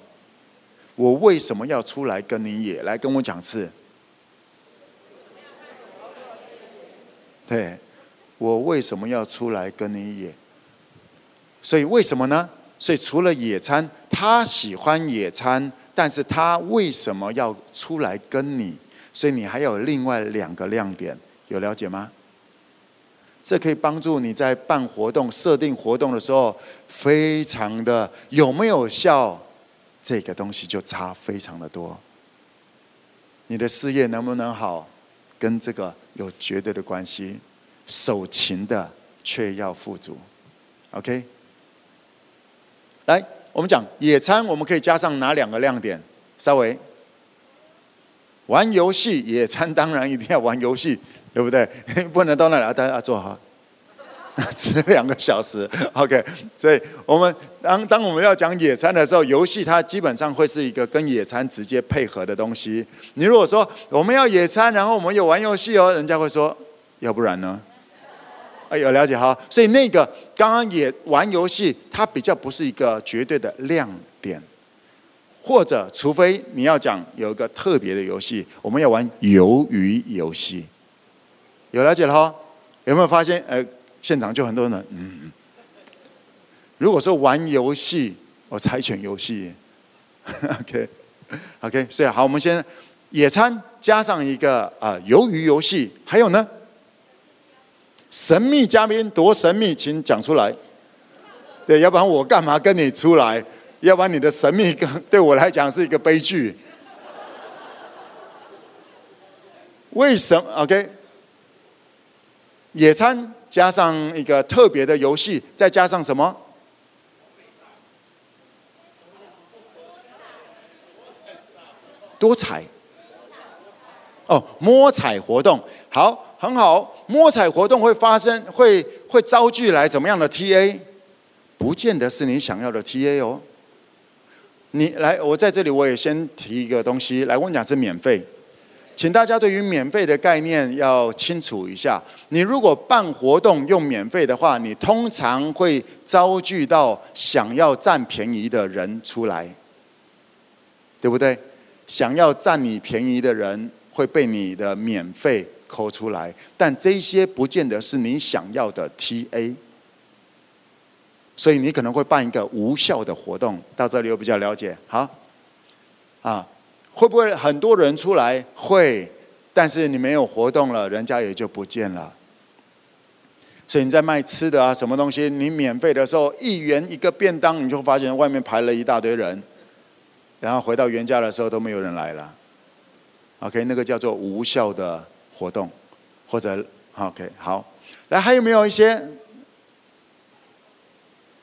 我为什么要出来跟你野？来跟我讲次。对，我为什么要出来跟你野？所以为什么呢？所以除了野餐，他喜欢野餐，但是他为什么要出来跟你？所以你还有另外两个亮点，有了解吗？这可以帮助你在办活动、设定活动的时候，非常的有没有效？这个东西就差非常的多。你的事业能不能好？跟这个有绝对的关系，守勤的却要富足，OK？来，我们讲野餐，我们可以加上哪两个亮点？稍微玩游戏，野餐当然一定要玩游戏，对不对？不能到那里大家坐好。只两个小时，OK。所以，我们当当我们要讲野餐的时候，游戏它基本上会是一个跟野餐直接配合的东西。你如果说我们要野餐，然后我们有玩游戏哦，人家会说，要不然呢？哎，有了解哈。所以那个刚刚也玩游戏，它比较不是一个绝对的亮点，或者除非你要讲有一个特别的游戏，我们要玩鱿鱼游戏。有了解了哈？有没有发现？呃。现场就很多人，嗯，如果说玩游戏，我猜拳游戏，OK，OK，、所以好，我们先野餐加上一个啊鱿鱼游戏，还有呢，神秘嘉宾多神秘，请讲出来。对，要不然我干嘛跟你出来？要不然你的神秘对我来讲是一个悲剧。为什么？OK，野餐。加上一个特别的游戏，再加上什么？多彩。哦，摸彩活动，好，很好。摸彩活动会发生，会会招聚来怎么样的 TA？不见得是你想要的 TA 哦。你来，我在这里我也先提一个东西，来，我讲是免费。请大家对于免费的概念要清楚一下。你如果办活动用免费的话，你通常会遭拒到想要占便宜的人出来，对不对？想要占你便宜的人会被你的免费抠出来，但这些不见得是你想要的 TA，所以你可能会办一个无效的活动。到这里我比较了解，好，啊。会不会很多人出来？会，但是你没有活动了，人家也就不见了。所以你在卖吃的啊，什么东西？你免费的时候，一元一个便当，你就发现外面排了一大堆人，然后回到原价的时候都没有人来了。OK，那个叫做无效的活动，或者 OK 好。来，还有没有一些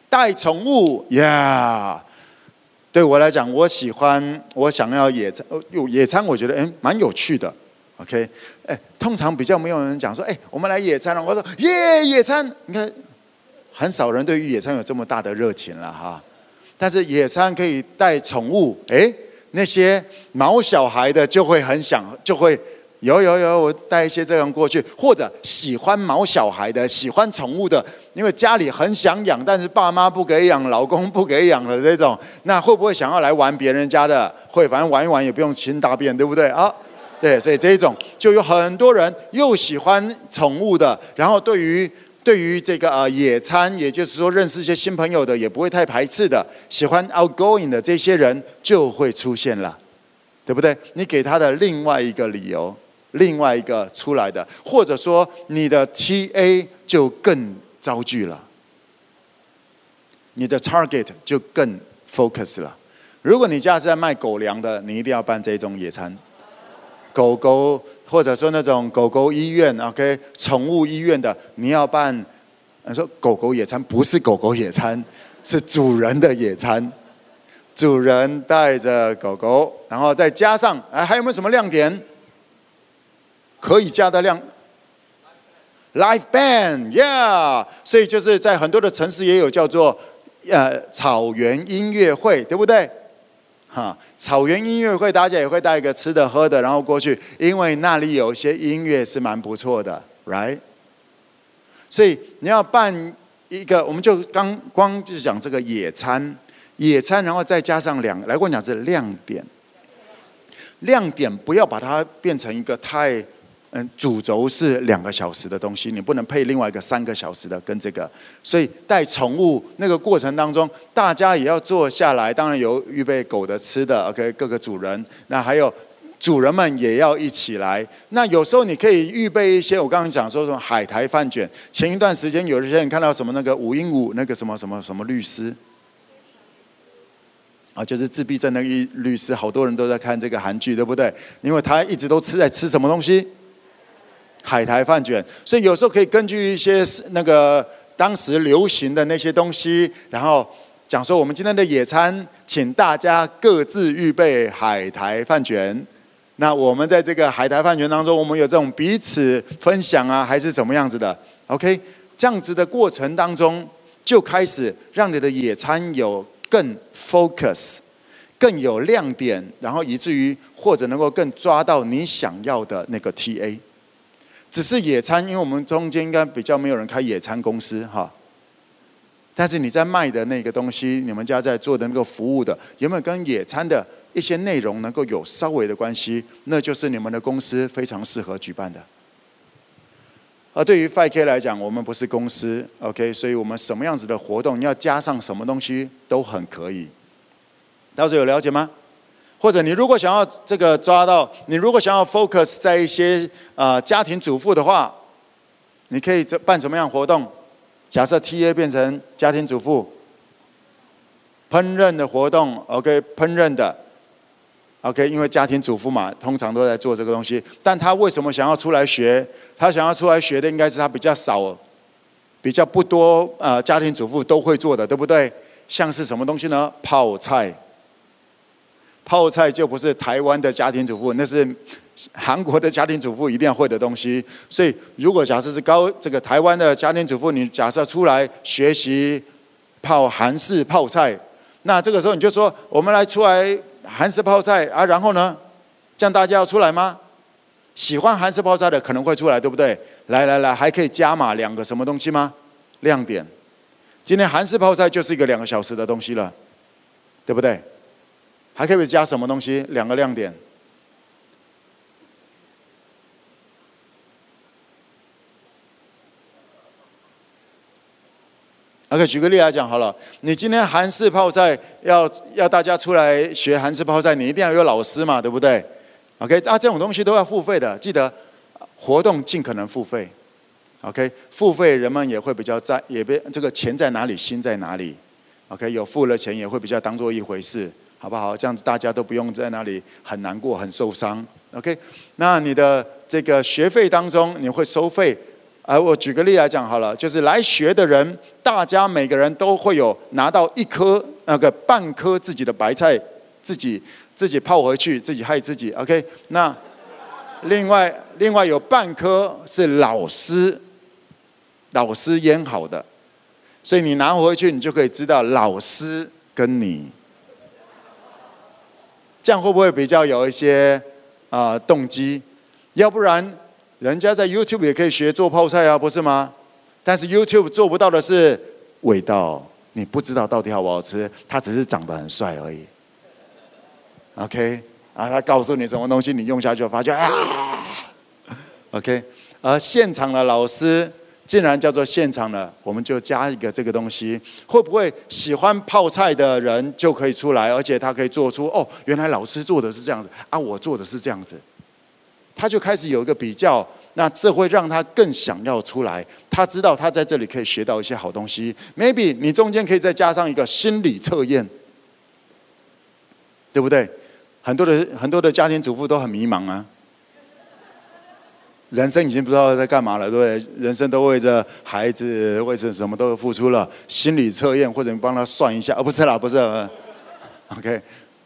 带宠物呀？Yeah! 对我来讲，我喜欢，我想要野餐。有野餐，我觉得哎，蛮有趣的。OK，哎，通常比较没有人讲说，哎，我们来野餐了。我说耶，野餐！你看，很少人对于野餐有这么大的热情了哈。但是野餐可以带宠物，哎，那些毛小孩的就会很想，就会有有有，我带一些这样过去，或者喜欢毛小孩的，喜欢宠物的，因为家里很想养，但是爸妈不给养，老公不给养的这种，那会不会想要来玩别人家的？会，反正玩一玩也不用亲大便，对不对啊？对，所以这一种就有很多人又喜欢宠物的，然后对于。对于这个呃野餐，也就是说认识一些新朋友的，也不会太排斥的，喜欢 outgoing 的这些人就会出现了，对不对？你给他的另外一个理由，另外一个出来的，或者说你的 TA 就更遭拒了，你的 target 就更 focus 了。如果你家是在卖狗粮的，你一定要办这种野餐，狗狗。或者说那种狗狗医院，OK，宠物医院的，你要办，说狗狗野餐不是狗狗野餐，是主人的野餐，主人带着狗狗，然后再加上，哎，还有没有什么亮点？可以加的量，Live Band，Yeah，所以就是在很多的城市也有叫做呃草原音乐会，对不对？哈，草原音乐会，大家也会带一个吃的喝的，然后过去，因为那里有些音乐是蛮不错的，right？所以你要办一个，我们就刚光就讲这个野餐，野餐，然后再加上两，来跟我讲是亮点，亮点不要把它变成一个太。嗯，主轴是两个小时的东西，你不能配另外一个三个小时的跟这个。所以带宠物那个过程当中，大家也要坐下来。当然有预备狗的吃的，OK，各个主人。那还有主人们也要一起来。那有时候你可以预备一些，我刚刚讲说什么海苔饭卷。前一段时间有一些人看到什么那个五英五那个什么什么什么律师，啊，就是自闭症那个律师，好多人都在看这个韩剧，对不对？因为他一直都吃在吃什么东西？海苔饭卷，所以有时候可以根据一些那个当时流行的那些东西，然后讲说我们今天的野餐，请大家各自预备海苔饭卷。那我们在这个海苔饭卷当中，我们有这种彼此分享啊，还是怎么样子的？OK，这样子的过程当中，就开始让你的野餐有更 focus，更有亮点，然后以至于或者能够更抓到你想要的那个 TA。只是野餐，因为我们中间应该比较没有人开野餐公司哈。但是你在卖的那个东西，你们家在做的那个服务的，有没有跟野餐的一些内容能够有稍微的关系？那就是你们的公司非常适合举办的。而对于 5K 来讲，我们不是公司，OK，所以我们什么样子的活动你要加上什么东西都很可以。到时候有了解吗？或者你如果想要这个抓到，你如果想要 focus 在一些呃家庭主妇的话，你可以这办什么样活动？假设 TA 变成家庭主妇，烹饪的活动，OK，烹饪的，OK，因为家庭主妇嘛，通常都在做这个东西。但他为什么想要出来学？他想要出来学的应该是他比较少、比较不多呃家庭主妇都会做的，对不对？像是什么东西呢？泡菜。泡菜就不是台湾的家庭主妇，那是韩国的家庭主妇一定要会的东西。所以，如果假设是高这个台湾的家庭主妇，你假设出来学习泡韩式泡菜，那这个时候你就说，我们来出来韩式泡菜啊，然后呢，这样大家要出来吗？喜欢韩式泡菜的可能会出来，对不对？来来来，还可以加码两个什么东西吗？亮点。今天韩式泡菜就是一个两个小时的东西了，对不对？还可以加什么东西？两个亮点。OK，举个例来讲好了，你今天韩式泡菜要要大家出来学韩式泡菜，你一定要有老师嘛，对不对？OK，啊，这种东西都要付费的，记得活动尽可能付费。OK，付费人们也会比较在，也别这个钱在哪里，心在哪里。OK，有付了钱也会比较当做一回事。好不好？这样子大家都不用在那里很难过、很受伤。OK，那你的这个学费当中你会收费？而我举个例来讲好了，就是来学的人，大家每个人都会有拿到一颗那个半颗自己的白菜，自己自己泡回去，自己害自己。OK，那另外另外有半颗是老师老师腌好的，所以你拿回去，你就可以知道老师跟你。这样会不会比较有一些啊、动机？要不然，人家在 YouTube 也可以学做泡菜啊，不是吗？但是 YouTube 做不到的是味道，你不知道到底好不好吃，他只是长得很帅而已。OK，啊，他告诉你什么东西，你用下去发觉啊，OK，而现场的老师既然叫做现场了，我们就加一个这个东西，会不会喜欢泡菜的人就可以出来，而且他可以做出哦，原来老师做的是这样子啊，我做的是这样子。他就开始有一个比较，那这会让他更想要出来。他知道他在这里可以学到一些好东西。Maybe 你中间可以再加上一个心理测验，对不对？很多的很多的家庭主妇都很迷茫啊，人生已经不知道在干嘛了，对不对？人生都为着孩子，为着什么都付出了。心理测验或者你帮他算一下，哦，不是啦，不是，OK，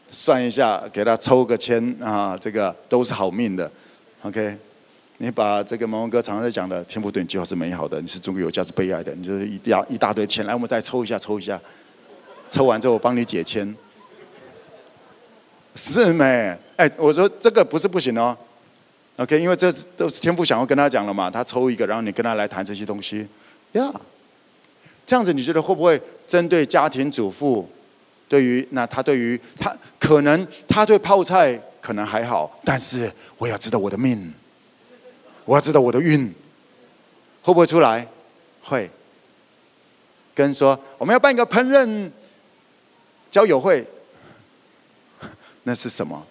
算一下，给他抽个签啊，这个都是好命的。OK，你把这个蒙文哥常常在讲的天赋对你计划是美好的，你是中国有价值被爱的，你就是一大一大堆签，来我们再抽一下，抽一下，抽完之后我帮你解签，是没？哎，我说这个不是不行哦，OK，因为这是都是天赋想要跟他讲了嘛，他抽一个，然后你跟他来谈这些东西，呀、yeah，这样子你觉得会不会针对家庭主妇，对于那他对于他可能他对泡菜。可能还好，但是我要知道我的命，我要知道我的运，会不会出来？会。跟说我们要办一个烹饪交友会，那是什么？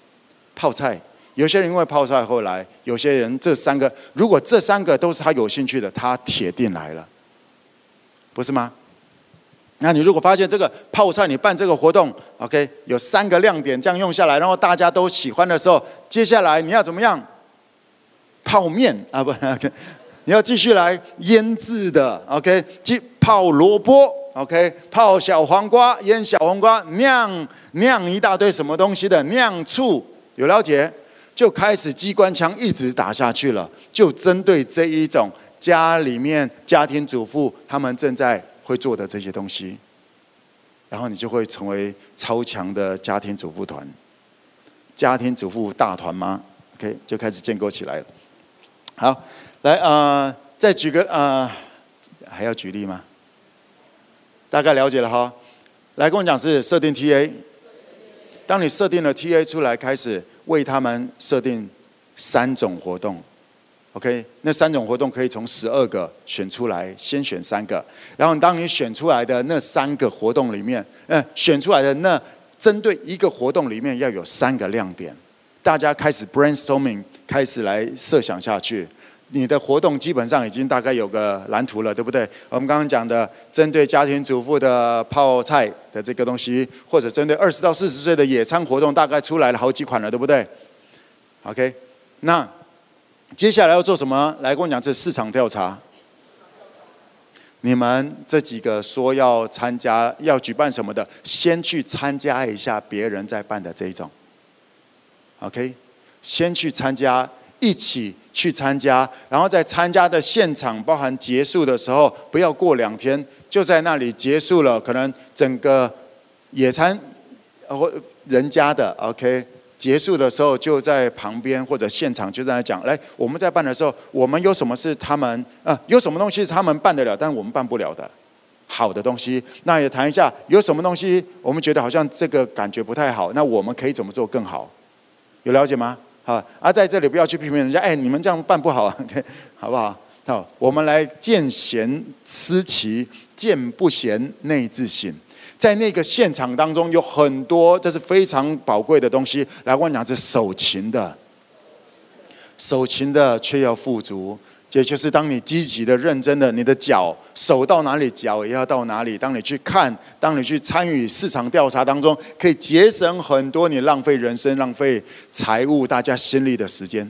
泡菜。有些人因为泡菜后来，有些人这三个，如果这三个都是他有兴趣的，他铁定来了，不是吗？那你如果发现这个泡菜，你办这个活动，OK，有三个亮点，这样用下来，然后大家都喜欢的时候，接下来你要怎么样？泡面啊，不，OK，你要继续来腌制的，OK，即泡萝卜，OK，泡小黄瓜，腌小黄瓜，酿酿一大堆什么东西的，酿醋，有了解？就开始机关枪一直打下去了，就针对这一种家里面家庭主妇他们正在。会做的这些东西，然后你就会成为超强的家庭主妇团，家庭主妇大团吗？OK，就开始建构起来了。好，来啊、再举个啊、呃，还要举例吗？大概了解了哈。来跟我讲是设定 TA，当你设定了 TA 出来，开始为他们设定三种活动。OK，那三种活动可以从十二个选出来，先选三个。然后当你选出来的那三个活动里面，嗯，选出来的那针对一个活动里面要有三个亮点。大家开始 brainstorming，开始来设想下去。你的活动基本上已经大概有个蓝图了，对不对？我们刚刚讲的针对家庭主妇的泡菜的这个东西，或者针对二十到四十岁的野餐活动，大概出来了好几款了，对不对？OK，那。接下来要做什么？来跟我讲，这市场调查。你们这几个说要参加、要举办什么的，先去参加一下别人在办的这一种。OK，先去参加，一起去参加，然后在参加的现场，包含结束的时候，不要过两天就在那里结束了，可能整个野餐或人家的 OK。结束的时候就在旁边或者现场就在那讲，来，我们在办的时候，我们有什么是他们啊？有什么东西是他们办得了，但我们办不了的，好的东西，那也谈一下，有什么东西我们觉得好像这个感觉不太好，那我们可以怎么做更好？有了解吗？好，而在这里不要去批评人家，哎，你们这样办不好啊 好不好？好，我们来见贤思齐，见不贤内自省。在那个现场当中，有很多这是非常宝贵的东西。来，我讲是手勤的，手勤的却要富足，也就是当你积极的、认真的，你的脚手到哪里，脚也要到哪里。当你去看，当你去参与市场调查当中，可以节省很多你浪费人生、浪费财务、大家心力的时间。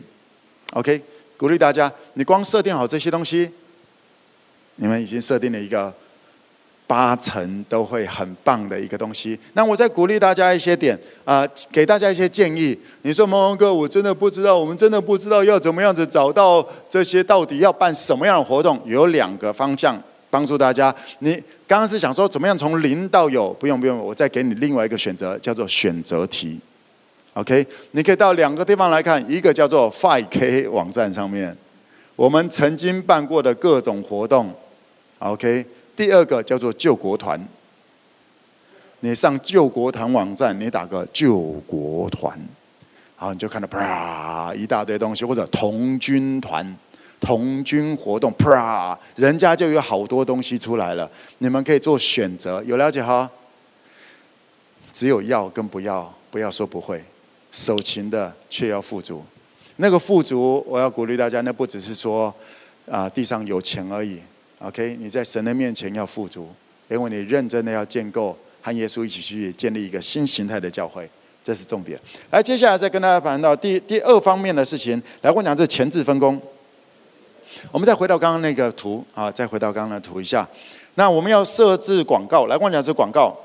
OK，鼓励大家，你光设定好这些东西，你们已经设定了一个。八成都会很棒的一个东西。那我再鼓励大家一些点啊、给大家一些建议。你说蒙蒙哥，我真的不知道，我们真的不知道要怎么样子找到这些，到底要办什么样的活动？有两个方向帮助大家。你刚刚是想说怎么样从零到有？不用不用，我再给你另外一个选择，叫做选择题。OK，你可以到两个地方来看，一个叫做 5K 网站上面，我们曾经办过的各种活动。OK，第二个叫做救国团。你上救国团网站，你打个救国团，好，你就看到啪一大堆东西，或者童军团、童军活动，啪，人家就有好多东西出来了，你们可以做选择。有了解哈？只有要跟不要，不要说不会。手勤的却要富足，那个富足，我要鼓励大家，那不只是说啊地上有钱而已。OK，你在神的面前要富足，因为你认真的要建构和耶稣一起去建立一个新形态的教会，这是重点。来，接下来再跟大家谈到第第二方面的事情。来，我讲这前置分工。我们再回到刚刚那个图啊，再回到刚刚的图一下。那我们要设置广告。来，我讲这广告。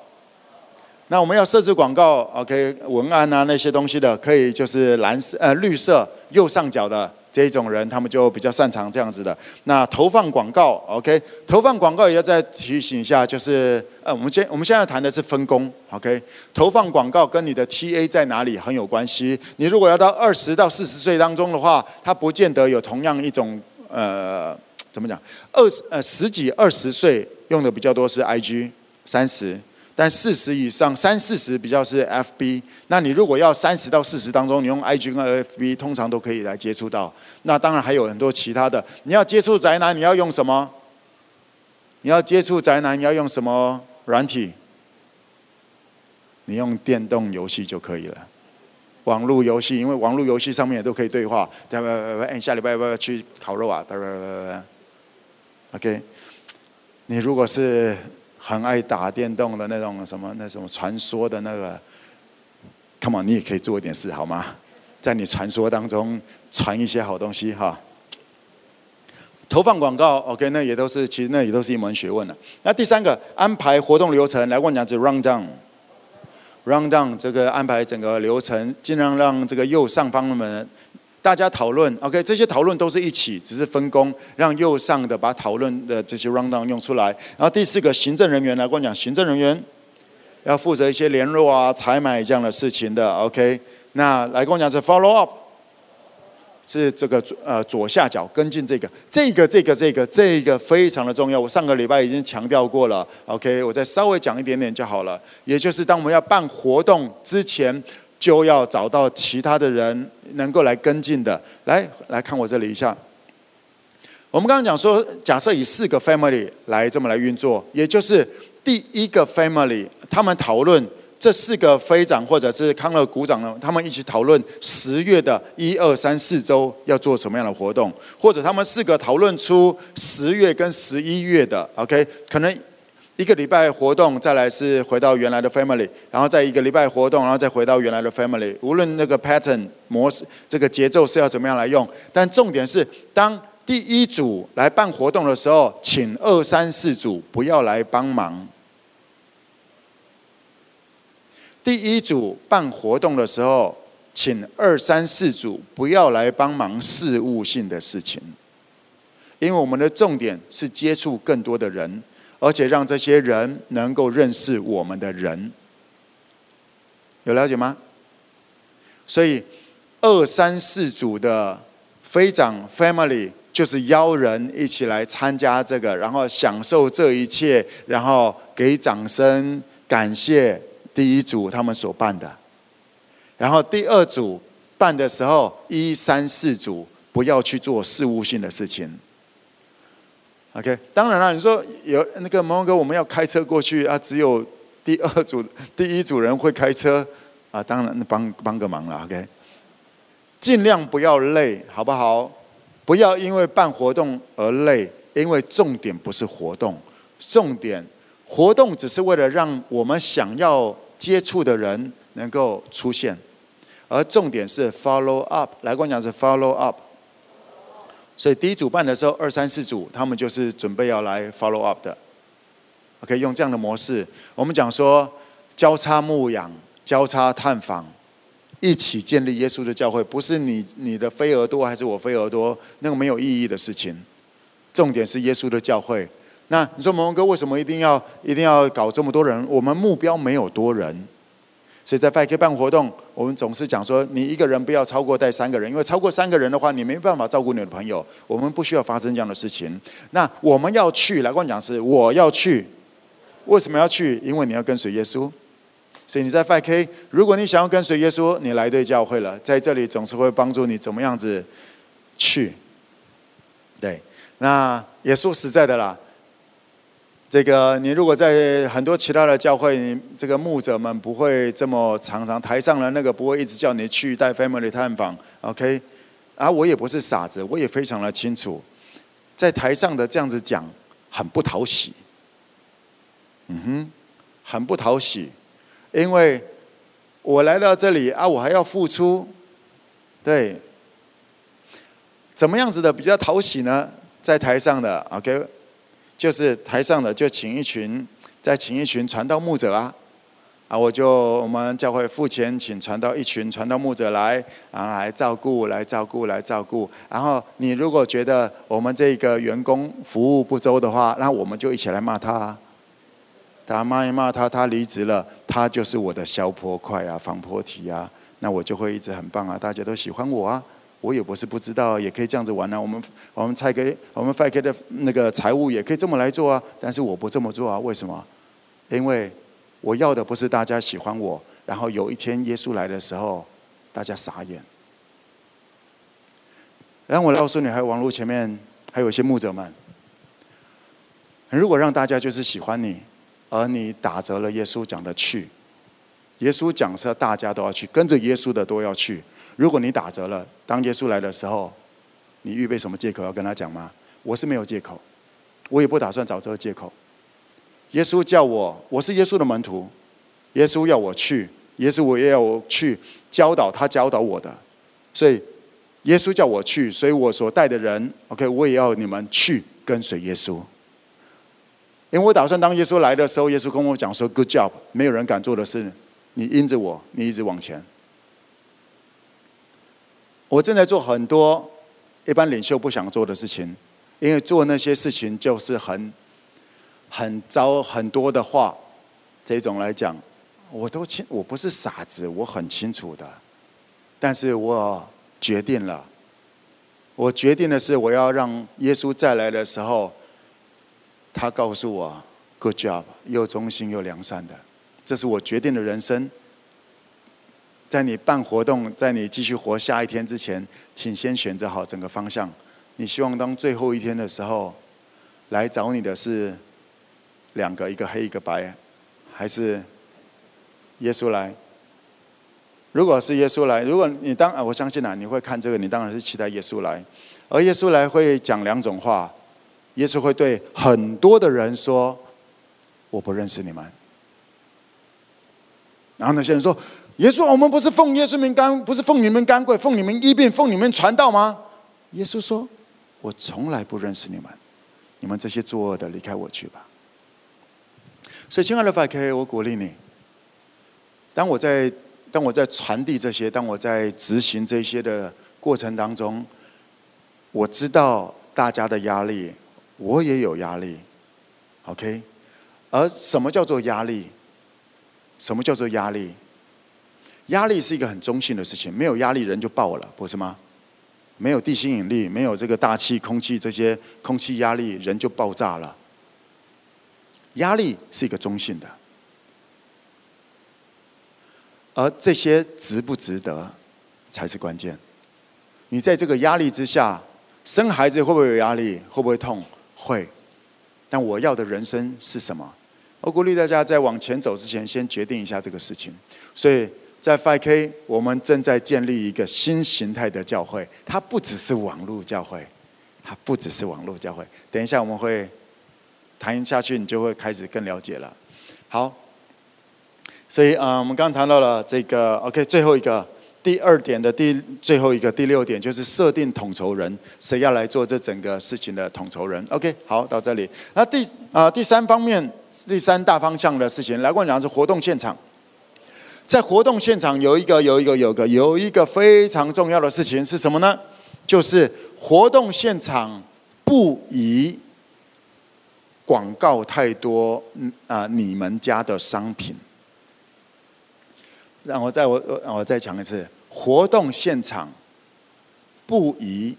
那我们要设置广告，OK，文案啊那些东西的，可以就是蓝色呃绿色右上角的这一种人，他们就比较擅长这样子的。那投放广告，OK，投放广告也要再提醒一下，就是呃我们现我们现在谈的是分工，OK，投放广告跟你的 TA 在哪里很有关系。你如果要到二十到四十岁当中的话，他不见得有同样一种呃怎么讲，二十呃十几二十岁用的比较多是 IG，三十。但四十以上，三四十比较是 FB。那你如果要三十到四十当中，你用 IG 跟 FB 通常都可以来接触到。那当然还有很多其他的。你要接触宅男，你要用什么？你要接触宅男，你要用什么软体？你用电动游戏就可以了。网络游戏，因为网络游戏上面也都可以对话。拜拜拜拜，哎，下礼拜要不要去烤肉啊？拜拜拜拜拜。OK，你如果是。很爱打电动的那种什么那种传说的那个，Come on，你也可以做一点事好吗？在你传说当中传一些好东西哈。投放广告，OK，那也都是其实那也都是一门学问了。那第三个安排活动流程，来问讲，这 round down。Rundown 这个安排整个流程，尽量让这个右上方的们。大家讨论，OK，这些讨论都是一起，只是分工，让右上的把讨论的这些 rundown 用出来。然后第四个行政人员来跟我讲，行政人员要负责一些联络啊、采买这样的事情的，OK。那来跟我讲是 follow up，是这个呃左下角跟进这个，这个这个这个这个非常的重要。我上个礼拜已经强调过了，OK，我再稍微讲一点点就好了。也就是当我们要办活动之前。就要找到其他的人能够来跟进的，来来看我这里一下。我们刚刚讲说，假设以四个 family 来这么来运作，也就是第一个 family，他们讨论这四个飞长或者是康乐股长呢，他们一起讨论十月的一二三四周要做什么样的活动，或者他们四个讨论出十月跟十一月的，OK，可能。一个礼拜活动，再来是回到原来的 family，然后再一个礼拜活动，然后再回到原来的 family。无论那个 pattern 模式，这个节奏是要怎么样来用，但重点是，当第一组来办活动的时候，请二三四组不要来帮忙。第一组办活动的时候，请二三四组不要来帮忙事务性的事情，因为我们的重点是接触更多的人。而且让这些人能够认识我们的人，有了解吗？所以二三四组的飞长 family 就是邀人一起来参加这个，然后享受这一切，然后给掌声感谢第一组他们所办的。然后第二组办的时候，一三四组不要去做事务性的事情。OK，当然了，你说有那个蒙哥，我们要开车过去啊，只有第二组、第一组人会开车啊，当然帮帮个忙了，OK，尽量不要累，好不好？不要因为办活动而累，因为重点不是活动，重点活动只是为了让我们想要接触的人能够出现，而重点是 follow up，来跟我讲是 follow up。所以第一组办的时候，二三四组他们就是准备要来 follow up 的。OK，用这样的模式，我们讲说交叉牧养、交叉探访，一起建立耶稣的教会，不是你你的飞蛾多还是我飞蛾多，那个没有意义的事情。重点是耶稣的教会。那你说蒙哥为什么一定要一定要搞这么多人？我们目标没有多人，所以在 5K 办活动，我们总是讲说，你一个人不要超过带三个人，因为超过三个人的话，你没办法照顾你的朋友。我们不需要发生这样的事情。那我们要去，来跟我讲是我要去，为什么要去？因为你要跟随耶稣。所以你在 5K，如果你想要跟随耶稣，你来对教会了，在这里总是会帮助你怎么样子去。对，那也说实在的啦。这个，你如果在很多其他的教会，这个牧者们不会这么常常台上的那个不会一直叫你去带 family 探访，OK？啊，我也不是傻子，我也非常的清楚，在台上的这样子讲很不讨喜，嗯哼，很不讨喜，因为我来到这里啊，我还要付出，对，怎么样子的比较讨喜呢？在台上的 OK？就是台上的就请一群，再请一群传道牧者啊，啊，我就我们教会付钱请传道一群传道牧者来，然后来照顾，来照顾，来照顾。然后你如果觉得我们这个员工服务不周的话，那我们就一起来骂他啊，他骂一骂他，他离职了，他就是我的消坡块啊，防坡体啊，那我就会一直很棒啊，大家都喜欢我啊。我也不是不知道，也可以这样子玩啊。我们我们蔡 K，我们 5K 的那个财务也可以这么来做啊。但是我不这么做啊，为什么？因为我要的不是大家喜欢我，然后有一天耶稣来的时候，大家傻眼。然后我告诉你，还有网络前面还有一些牧者们，如果让大家就是喜欢你，而你打折了耶稣讲的去，耶稣讲是大家都要去，跟着耶稣的都要去。如果你打折了，当耶稣来的时候，你预备什么借口要跟他讲吗？我是没有借口，我也不打算找这个借口。耶稣叫我，我是耶稣的门徒，耶稣要我去，耶稣我也要我去教导他教导我的，所以耶稣叫我去，所以我所带的人，OK，我也要你们去跟随耶稣。因为我打算当耶稣来的时候，耶稣跟我讲说：“Good job，没有人敢做的事，你因着我，你一直往前。”我正在做很多一般领袖不想做的事情，因为做那些事情就是很很糟很多的话。这种来讲，我都清，我不是傻子，我很清楚的。但是我决定了，我决定的是，我要让耶稣再来的时候，他告诉我，Good job，又忠心又良善的，这是我决定的人生。在你办活动，在你继续活下一天之前，请先选择好整个方向。你希望当最后一天的时候，来找你的是两个，一个黑一个白，还是耶稣来？如果是耶稣来，如果你当啊，我相信啊，你会看这个，你当然是期待耶稣来。而耶稣来会讲两种话，耶稣会对很多的人说：“我不认识你们。”然后那些人说。耶稣，我们不是奉耶稣名干，不是奉你们甘贵，奉你们医病，奉你们传道吗？耶稣说：“我从来不认识你们，你们这些作恶的，离开我去吧。”所以，亲爱的 5K，我鼓励你。当我在当我在传递这些，当我在执行这些的过程当中，我知道大家的压力，我也有压力。OK，而什么叫做压力？什么叫做压力？压力是一个很中性的事情，没有压力人就爆了，不是吗？没有地心引力，没有这个大气、空气这些空气压力，人就爆炸了。压力是一个中性的，而这些值不值得才是关键。你在这个压力之下生孩子会不会有压力？会不会痛？会。但我要的人生是什么？我鼓励大家在往前走之前，先决定一下这个事情。所以。在 5K，我们正在建立一个新形态的教会。它不只是网络教会，它不只是网络教会。等一下我们会谈下去，你就会开始更了解了。好，所以啊、我们刚谈到了这个 OK，最后一个第二点的第最后一个第六点就是设定统筹人，谁要来做这整个事情的统筹人？OK，好，到这里。那第啊、第三方面，第三大方向的事情，来跟我讲是活动现场。在活动现场有一个有一个有个有一个非常重要的事情是什么呢？就是活动现场不宜广告太多，嗯啊，你们家的商品。让我再我我再讲一次，活动现场不宜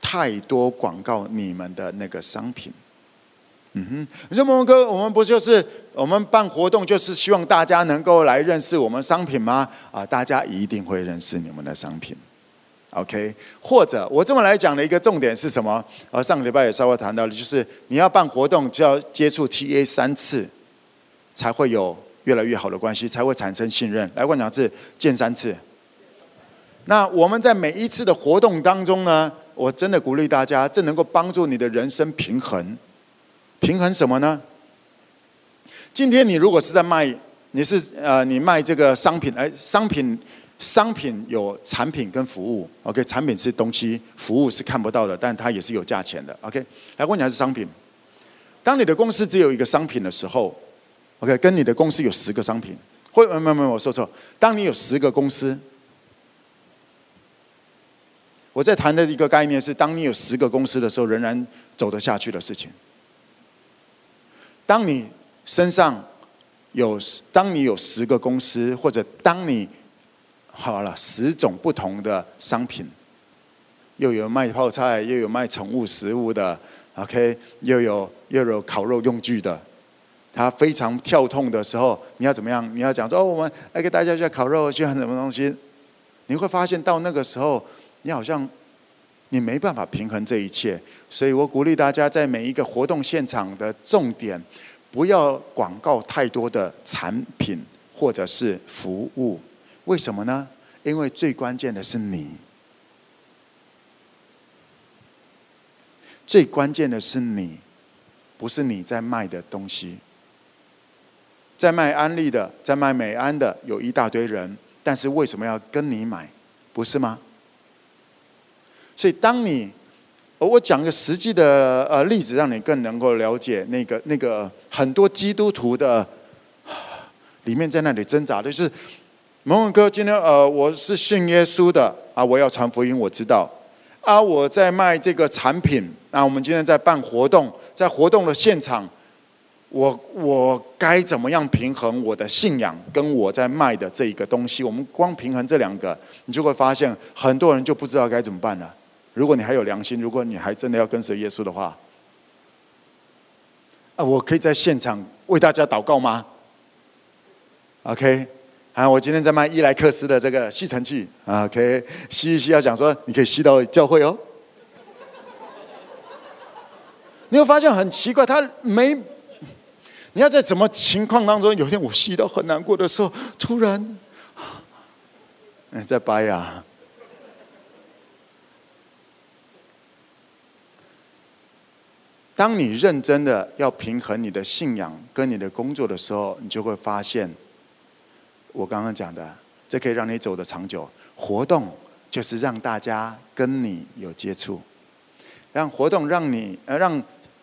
太多广告你们的那个商品。嗯哼，你说蒙蒙哥，我们不就是我们办活动，就是希望大家能够来认识我们商品吗？啊，大家一定会认识你们的商品。OK，或者我这么来讲的一个重点是什么？呃，上个礼拜也稍微谈到了，就是你要办活动就要接触 TA 三次，才会有越来越好的关系，才会产生信任。来，问两次见三次。那我们在每一次的活动当中呢，我真的鼓励大家，这能够帮助你的人生平衡。平衡什么呢？今天你如果是在卖，你是呃，你卖这个商品，哎，商品商品有产品跟服务，OK，产品是东西，服务是看不到的，但它也是有价钱的，OK。来问你还是商品？当你的公司只有一个商品的时候，OK，跟你的公司有十个商品，会没有没，我说错。当你有十个公司，我在谈的一个概念是，当你有十个公司的时候，仍然走得下去的事情。当你身上有，当你有十个公司，或者当你好了十种不同的商品，又有卖泡菜，又有卖宠物食物的，OK，又有又有烤肉用具的，它非常跳痛的时候，你要怎么样？你要讲说哦，我们来给大家去烤肉，去很什么东西？你会发现到那个时候，你好像你没办法平衡这一切。所以我鼓励大家在每一个活动现场的重点，不要广告太多的产品或者是服务。为什么呢？因为最关键的是你，最关键的是你，不是你在卖的东西。在卖安利的，在卖美安的，有一大堆人，但是为什么要跟你买？不是吗？所以当你。我讲个实际的呃例子，让你更能够了解那个那个很多基督徒的里面在那里挣扎，就是蒙蒙哥，今天呃我是信耶稣的啊，我要传福音，我知道啊，我在卖这个产品，那我们今天在办活动，在活动的现场，我我该怎么样平衡我的信仰跟我在卖的这一个东西？我们光平衡这两个，你就会发现很多人就不知道该怎么办了。如果你还有良心，如果你还真的要跟随耶稣的话，啊，我可以在现场为大家祷告吗？OK，啊，我今天在卖伊莱克斯的这个吸尘器，OK，吸一吸要讲说，你可以吸到教会哦。你会发现很奇怪，他没，你要在什么情况当中？有一天我吸到很难过的时候，突然，嗯，在掰呀。当你认真的要平衡你的信仰跟你的工作的时候，你就会发现，我刚刚讲的，这可以让你走得长久。活动就是让大家跟你有接触，让活动让你呃让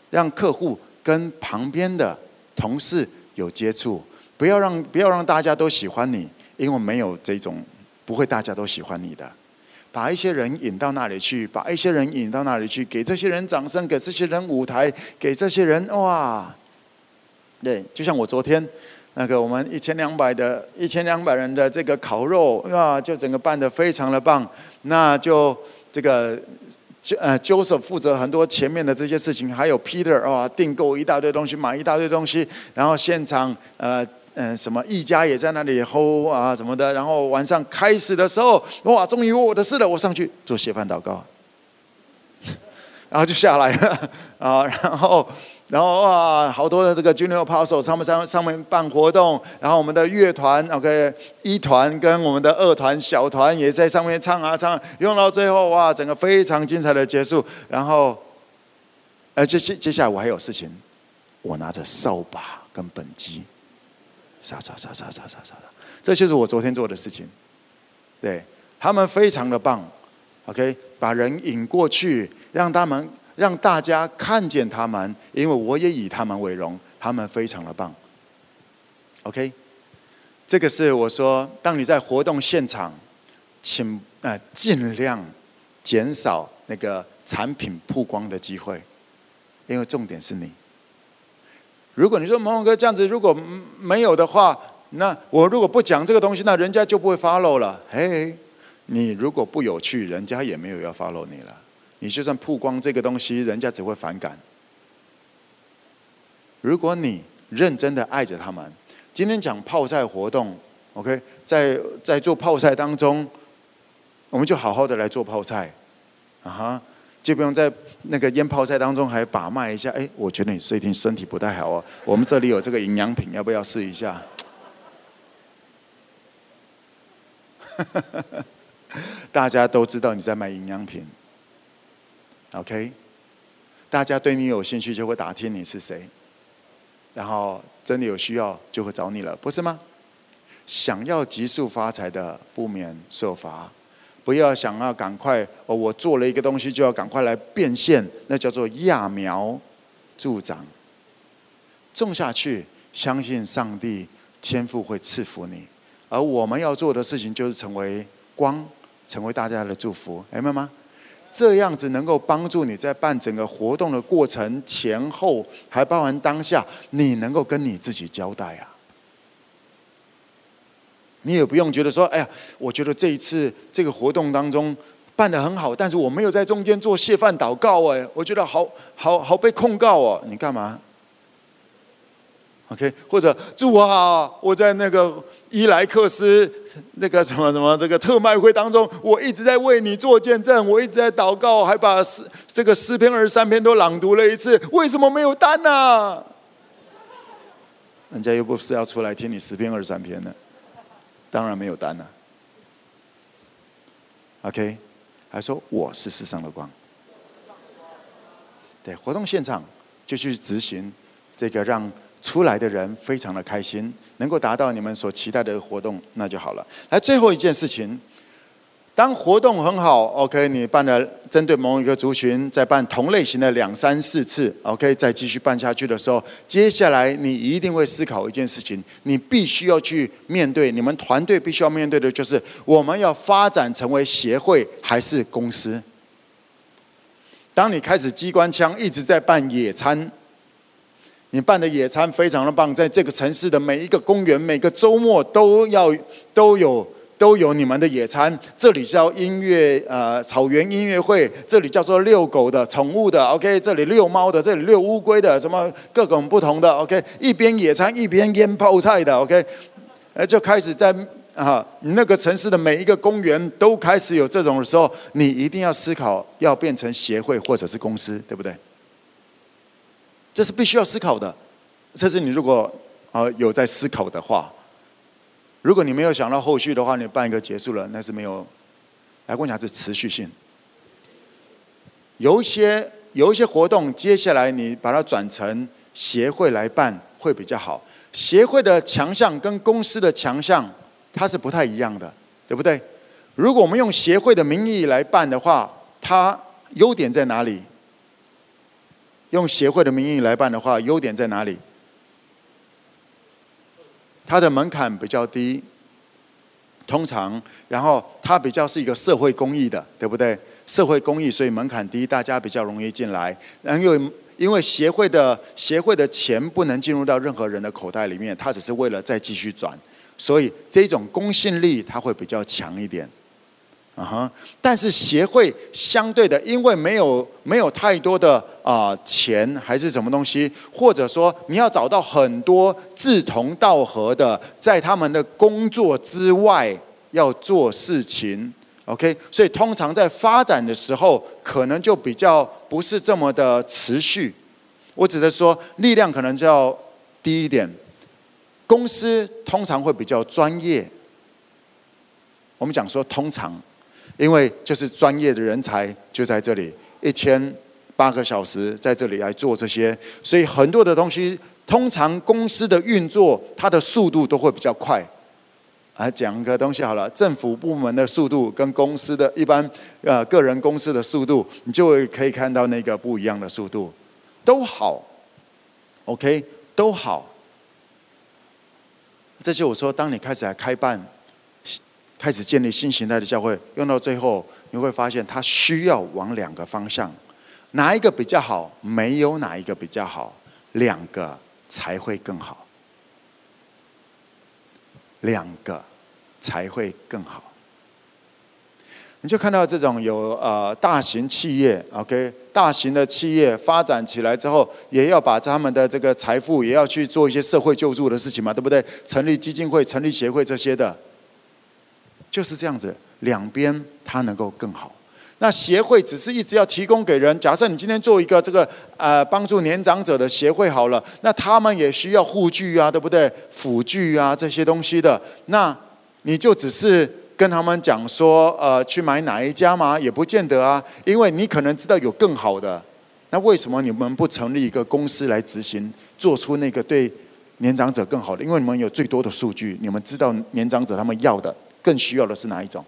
让客户跟旁边的同事有接触，不要让不要让大家都喜欢你，因为没有这种不会大家都喜欢你的。把一些人引到那里去，把一些人引到那里去，给这些人掌声，给这些人舞台，给这些人哇！对，就像我昨天那个我们一千两百的一千两百人的这个烤肉啊，就整个办得非常的棒。那就这个呃，Joseph 负责很多前面的这些事情，还有 Peter 啊，订购一大堆东西，买一大堆东西，然后现场呃。嗯，什么一家也在那里吼啊，什么的。然后晚上开始的时候，哇，终于我的事了，我上去做谢饭祷告，然后就下来了啊。然后，然后哇，好多的这个 Junior Apostle 上面上上面办活动，然后我们的乐团 OK 一团跟我们的二团小团也在上面唱啊唱，用到最后哇，整个非常精彩的结束。然后，呃，接接接下来我还有事情，我拿着扫把跟本机。杀杀杀杀杀杀杀！这就是我昨天做的事情。对，他们非常的棒，OK，把人引过去，让他们让大家看见他们，因为我也以他们为荣，他们非常的棒。OK，这个是我说，当你在活动现场，请呃尽量减少那个产品曝光的机会，因为重点是你。如果你说蒙蒙哥这样子，如果没有的话，那我如果不讲这个东西，那人家就不会 follow 了。嘿，你如果不有趣，人家也没有要 follow 你了。你就算曝光这个东西，人家只会反感。如果你认真的爱着他们，今天讲泡菜活动，OK，在在做泡菜当中，我们就好好的来做泡菜，啊哈，就不用在那个腌泡菜当中还把脉一下。哎，我觉得你最近身体不太好哦，我们这里有这个营养品，要不要试一下？大家都知道你在卖营养品。OK，大家对你有兴趣就会打听你是谁，然后真的有需要就会找你了，不是吗？想要急速发财的不免受罚，不要想要赶快哦，我做了一个东西就要赶快来变现，那叫做揠苗助长，种下去，相信上帝天父会赐福你，而我们要做的事情就是成为光，成为大家的祝福，明白吗？这样子能够帮助你在办整个活动的过程前后，还包含当下，你能够跟你自己交代啊。你也不用觉得说，哎呀，我觉得这一次这个活动当中办得很好，但是我没有在中间做谢饭祷告，哎，我觉得好好好被控告哦。你干嘛？OK，或者祝我好，我在那个伊莱克斯。那个什么什么，这个特卖会当中，我一直在为你做见证，我一直在祷告，还把诗这个诗篇二十三篇都朗读了一次。为什么没有单呢？人家又不是要出来听你诗篇二十三篇的，当然没有单了。OK，还说我是世上的光。对，活动现场就去执行这个让。出来的人非常的开心，能够达到你们所期待的活动，那就好了。来，最后一件事情，当活动很好，OK，你办了针对某一个族群，再办同类型的两三四次，OK，再继续办下去的时候，接下来你一定会思考一件事情，你必须要去面对，你们团队必须要面对的就是，我们要发展成为协会还是公司？当你开始机关枪一直在办野餐。你办的野餐非常的棒，在这个城市的每一个公园，每个周末都要都有都有你们的野餐。这里叫音乐呃草原音乐会，这里叫做遛狗的宠物的，OK，这里遛猫的，这里遛乌龟的，什么各种不同的，OK，一边野餐一边腌泡菜的，OK，呃就开始在啊那个城市的每一个公园都开始有这种的时候，你一定要思考要变成协会或者是公司，对不对？这是必须要思考的，这是你如果啊有在思考的话，如果你没有想到后续的话，你办一个结束了，那是没有。来跟我讲是持续性，有一些有一些活动，接下来你把它转成协会来办会比较好。协会的强项跟公司的强项它是不太一样的，对不对？如果我们用协会的名义来办的话，它优点在哪里？用协会的名义来办的话，优点在哪里？它的门槛比较低，通常，然后它比较是一个社会公益的，对不对？社会公益，所以门槛低，大家比较容易进来。然后因为因为协会的协会的钱不能进入到任何人的口袋里面，它只是为了再继续转，所以这种公信力它会比较强一点。啊哈！但是协会相对的，因为没有没有太多的啊、钱还是什么东西，或者说你要找到很多志同道合的，在他们的工作之外要做事情，OK？所以通常在发展的时候，可能就比较不是这么的持续。我指的说力量可能就要低一点，公司通常会比较专业。我们讲说通常。因为就是专业的人才就在这里，一天八个小时在这里来做这些，所以很多的东西，通常公司的运作它的速度都会比较快。来讲个东西好了，政府部门的速度跟公司的一般呃个人公司的速度，你就会可以看到那个不一样的速度，都好，OK，都好。这就我说，当你开始来开办。开始建立新形态的教会，用到最后你会发现，它需要往两个方向，哪一个比较好？没有哪一个比较好，两个才会更好。两个才会更好。你就看到这种有呃大型企业，OK，大型的企业发展起来之后，也要把他们的这个财富也要去做一些社会救助的事情嘛，对不对？成立基金会、成立协会这些的，就是这样子，两边它能够更好。那协会只是一直要提供给人，假设你今天做一个这个呃帮助年长者的协会好了，那他们也需要护具啊，对不对？辅具啊这些东西的，那你就只是。跟他们讲说，呃，去买哪一家吗？也不见得啊，因为你可能知道有更好的。那为什么你们不成立一个公司来执行，做出那个对年长者更好的？因为你们有最多的数据，你们知道年长者他们要的、更需要的是哪一种。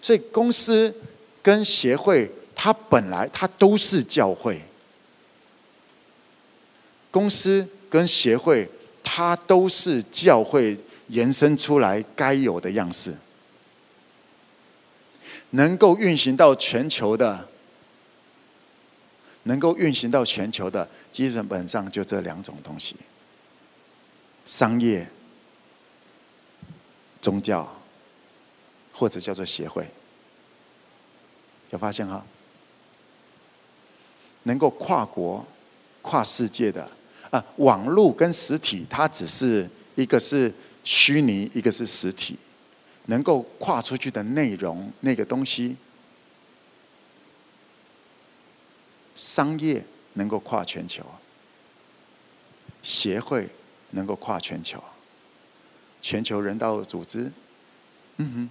所以公司跟协会，它本来它都是教会。公司跟协会，它都是教会延伸出来该有的样式。能够运行到全球的，能够运行到全球的，基本上就这两种东西：商业、宗教，或者叫做协会。有发现哈？能够跨国、跨世界的啊，网络跟实体，它只是一个是虚拟，一个是实体。能够跨出去的内容，那个东西，商业能够跨全球，协会能够跨全球，全球人道组织，嗯哼，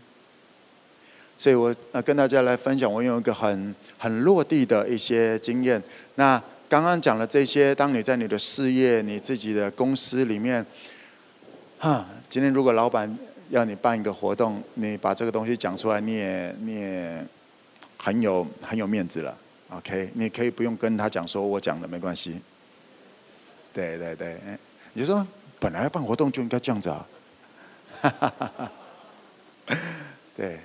所以我呃跟大家来分享，我有一个很很落地的一些经验。那刚刚讲了这些，当你在你的事业、你自己的公司里面，哈，今天如果老板。要你办一个活动，你把这个东西讲出来，你也你也很有很有面子了，OK？你可以不用跟他讲说我讲的没关系。对对对，你说本来办活动就应该这样子啊，对。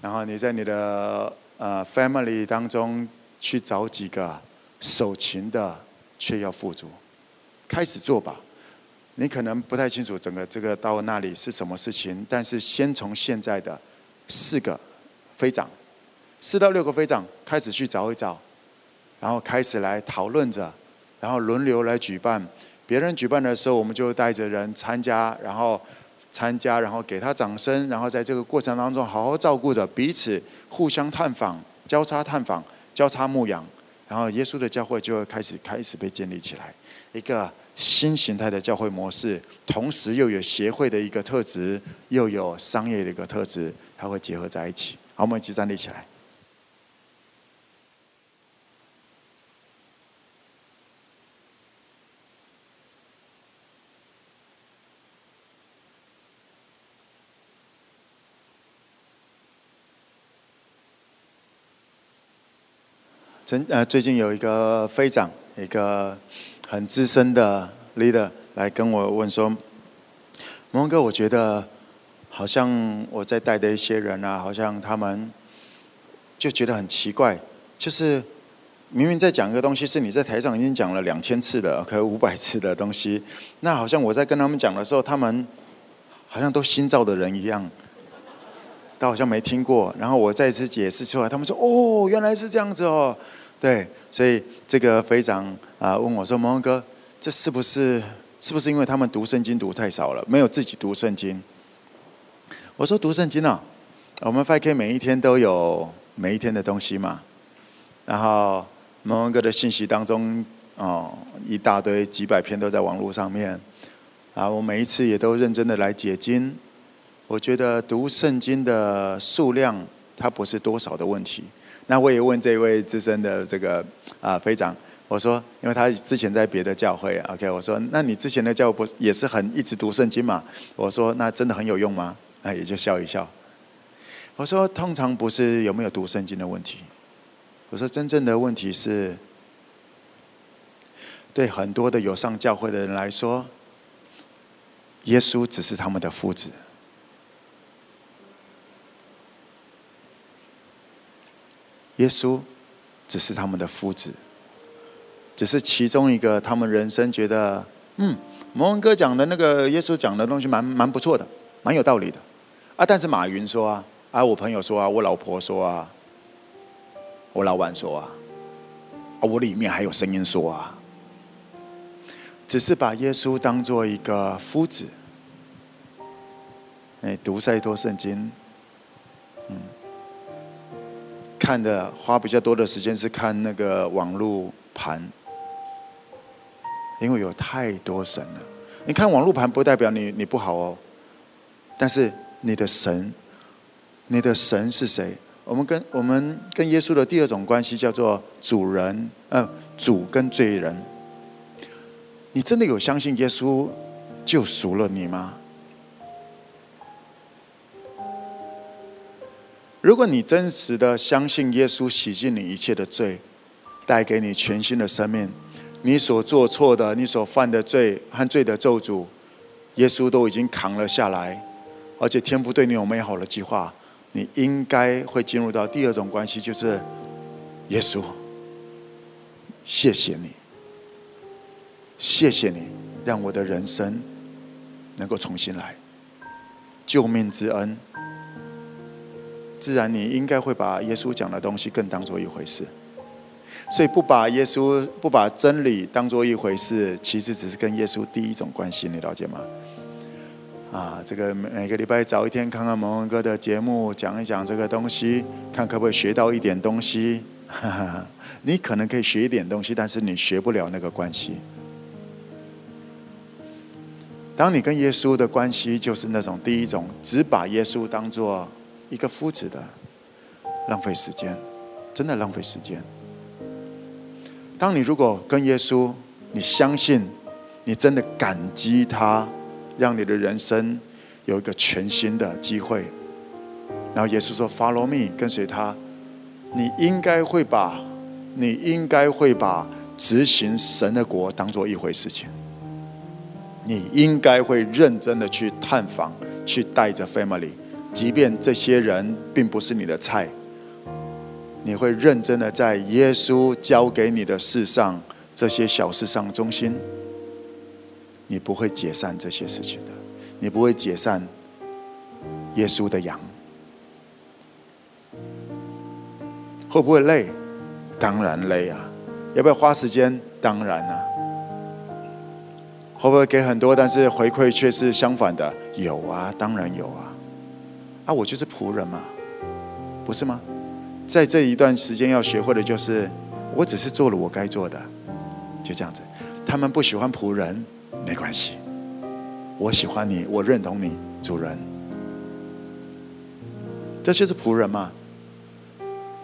然后你在你的呃 family 当中去找几个守勤的，却要富足，开始做吧。你可能不太清楚整个这个到那里是什么事情，但是先从现在的四个飞长，四到六个飞长开始去找一找，然后开始来讨论着，然后轮流来举办。别人举办的时候，我们就带着人参加，然后参加，然后给他掌声，然后在这个过程当中好好照顾着彼此，互相探访、交叉探访、交叉牧养，然后耶稣的教会就会开始开始被建立起来，一个。新形态的教会模式，同时又有协会的一个特质，又有商业的一个特质，它会结合在一起。好，我们一起站立起来。最呃，最近有一个飞长，一个。很资深的 leader 来跟我问说：“蒙哥，我觉得好像我在带的一些人啊，好像他们就觉得很奇怪，就是明明在讲一个东西，是你在台上已经讲了两千次的，可能五百次的东西，那好像我在跟他们讲的时候，他们好像都新造的人一样，都好像没听过。然后我再次解释出来，他们说：‘哦，原来是这样子哦。’对，所以这个非长啊问我说：“蒙哥，这是不是是不是因为他们读圣经读太少了，没有自己读圣经？”我说：“读圣经啊，我们 5K 每一天都有每一天的东西嘛。然后蒙哥的信息当中，哦，一大堆几百篇都在网络上面。啊，我每一次也都认真的来解经。我觉得读圣经的数量，它不是多少的问题。”那我也问这位资深的这个啊飞长，我说，因为他之前在别的教会，OK，我说，那你之前的教不也是很一直读圣经嘛？我说，那真的很有用吗？那也就笑一笑。我说，通常不是有没有读圣经的问题，我说真正的问题是，对很多的有上教会的人来说，耶稣只是他们的夫子。耶稣只是他们的夫子，只是其中一个他们人生觉得嗯摩文哥讲的那个耶稣讲的东西蛮蛮不错的，蛮有道理的啊。但是马云说啊，啊，我朋友说啊，我老婆说啊，我老板说啊，啊，我里面还有声音说啊，只是把耶稣当做一个夫子。哎，读再多圣经，看的花比较多的时间是看那个网路盘。因为有太多神了，你看网络盘不代表你你不好哦，但是你的神，你的神是谁？我们跟我们跟耶稣的第二种关系叫做主人，呃，主跟罪人。你真的有相信耶稣救赎了你吗？如果你真实的相信耶稣洗净你一切的罪，带给你全新的生命。你所做错的，你所犯的罪和罪的咒诅，耶稣都已经扛了下来，而且天父对你有美好的计划，你应该会进入到第二种关系，就是耶稣，谢谢你，谢谢你让我的人生能够重新来，救命之恩，自然你应该会把耶稣讲的东西更当做一回事。所以不把耶稣、不把真理当做一回事，其实只是跟耶稣第一种关系，你了解吗？啊，这个每个礼拜早一天看看蒙文哥的节目，讲一讲这个东西，看可不可以学到一点东西。哈哈，你可能可以学一点东西，但是你学不了那个关系。当你跟耶稣的关系就是那种第一种，只把耶稣当做一个夫子的，浪费时间，真的浪费时间。当你如果跟耶稣，你相信，你真的感激他，让你的人生有一个全新的机会。然后耶稣说：“Follow me，跟随他。”你应该会把，你应该会把执行神的国当做一回事情。你应该会认真的去探访，去带着 family，即便这些人并不是你的菜。你会认真的在耶稣交给你的事上，这些小事上忠心。你不会解散这些事情的，你不会解散耶稣的羊。会不会累？当然累啊！要不要花时间？当然啊！会不会给很多，但是回馈却是相反的？有啊，当然有啊！啊，我就是仆人嘛，不是吗？在这一段时间要学会的就是，我只是做了我该做的，就这样子。他们不喜欢仆人，没关系。我喜欢你，我认同你，主人。这就是仆人嘛。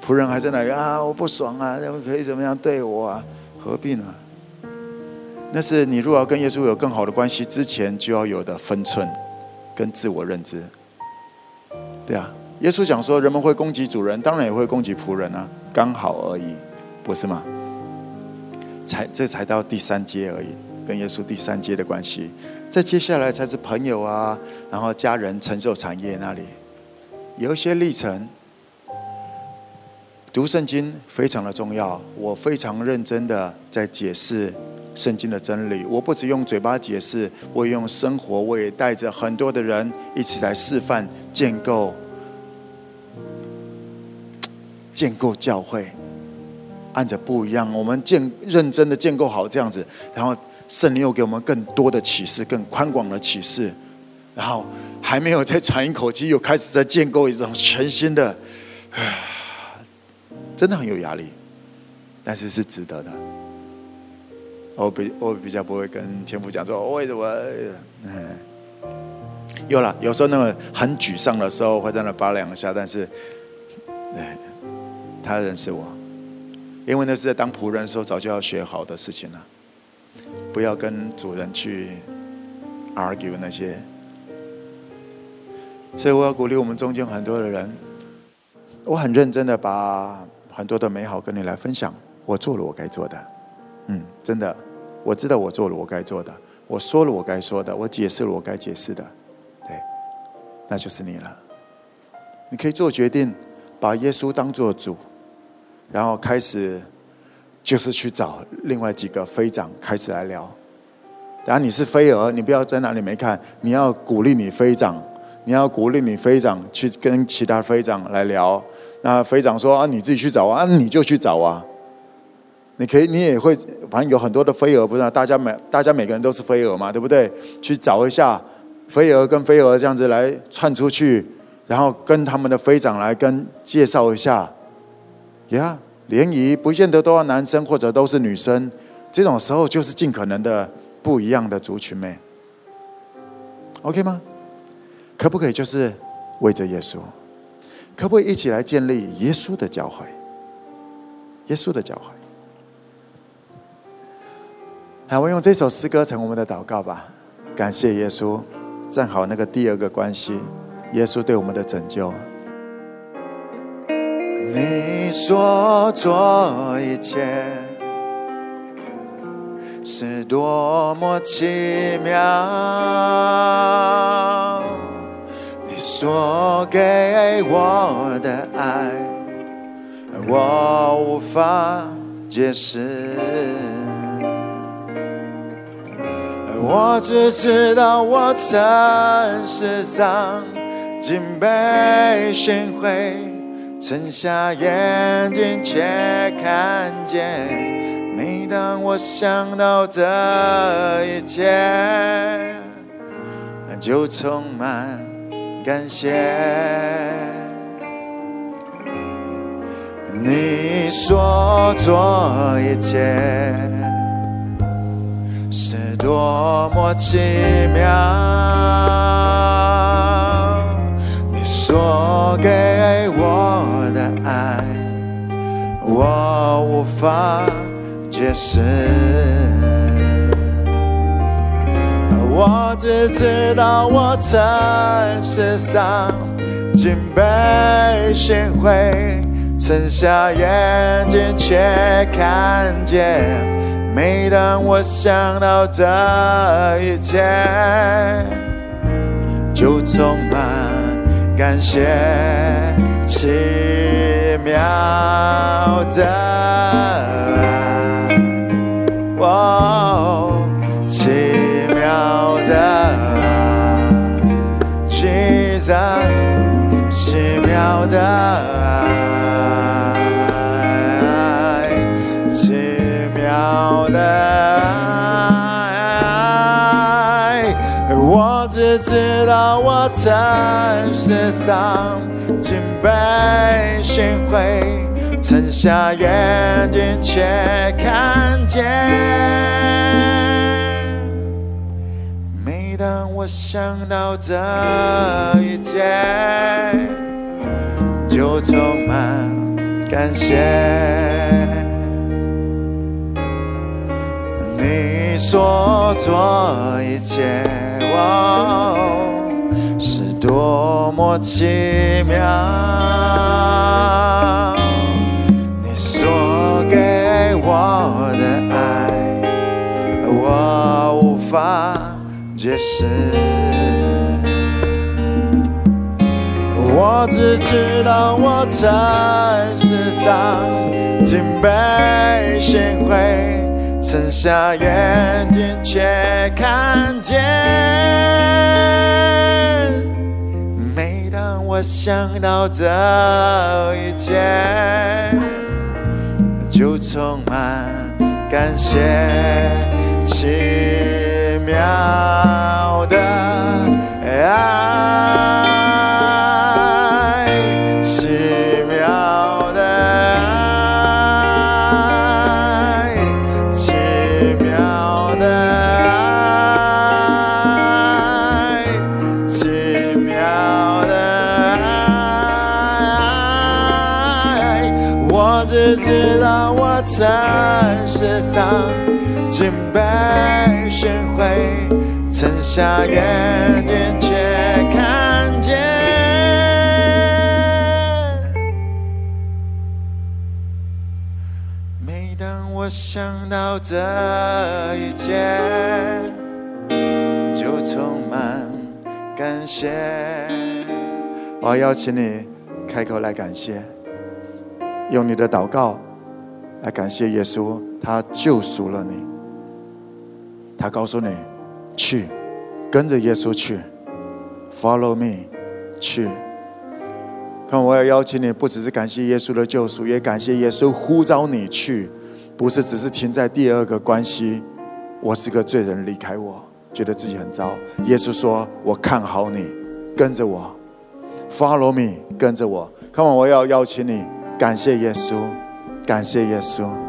仆人还在那里啊，我不爽啊，他们可以怎么样对我啊？何必呢？那是你如果要跟耶稣有更好的关系之前就要有的分寸跟自我认知，对啊。耶稣讲说，人们会攻击主人，当然也会攻击仆人啊，刚好而已，不是吗？才这才到第三阶而已，跟耶稣第三阶的关系，再接下来才是朋友啊，然后家人、承受产业那里，有一些历程。读圣经非常的重要，我非常认真的在解释圣经的真理。我不只用嘴巴解释，我也用生活，我也带着很多的人一起来示范建构。建构教会，按着不一样，我们建认真的建构好这样子，然后圣灵又给我们更多的启示，更宽广的启示，然后还没有再喘一口气，又开始在建构一种全新的，唉，真的很有压力，但是是值得的。我比我比较不会跟天父讲说为什么，有了，有时候那个很沮丧的时候会在那扒两下，但是，哎。他认识我，因为那是在当仆人的时候早就要学好的事情了。不要跟主人去 argue 那些，所以我要鼓励我们中间很多的人。我很认真的把很多的美好跟你来分享。我做了我该做的，嗯，真的，我知道我做了我该做的，我说了我该说的，我解释了我该解释的，对，那就是你了。你可以做决定，把耶稣当做主。然后开始，就是去找另外几个飞长开始来聊，然后你是飞蛾，你不要在那里没看，你要鼓励你飞长，你要鼓励你飞长去跟其他飞长来聊。那飞长说啊，你自己去找啊，你就去找啊。你可以，你也会，反正有很多的飞蛾，不是？大家每大家每个人都是飞蛾嘛，对不对？去找一下飞蛾跟飞蛾这样子来窜出去，然后跟他们的飞长来跟介绍一下。呀，联谊不见得都要男生或者都是女生，这种时候就是尽可能的不一样的族群们。OK 吗？可不可以就是为着耶稣？可不可以一起来建立耶稣的教会？耶稣的教会。好，我用这首诗歌成我们的祷告吧。感谢耶稣，站好那个第二个关系，耶稣对我们的拯救。你所做一切是多么奇妙，你所给我的爱，我无法解释。我只知道我曾是上竟被寻回，沉下眼睛却看见。每当我想到这一切，就充满感谢。你所做一切。是多么奇妙！你所给我的爱，我无法解释。我只知道我曾世上竟被寻回，沉下眼睛却看见。每当我想到这一切，就充满感谢，奇妙的爱，哦，奇妙的。我曾世上竟被寻回，沉下眼睛却看见。每当我想到这一切，就充满感谢。你所做一切，哦，多么奇妙！你所给我的爱，我无法解释。我只知道我曾世上竟被寻回。沉下眼睛却看见，想到这一切，就充满感谢，奇妙的爱。到我曾世上竟被寻回，沉下眼睛却看见。每当我想到这一切，就充满感谢。我要邀请你开口来感谢。用你的祷告来感谢耶稣，他救赎了你。他告诉你，去，跟着耶稣去，Follow me，去。看，我要邀请你，不只是感谢耶稣的救赎，也感谢耶稣呼召你去，不是只是停在第二个关系。我是个罪人，离开我，觉得自己很糟。耶稣说：“我看好你，跟着我，Follow me，跟着我。”看完，我要邀请你，感谢耶稣，感谢耶稣。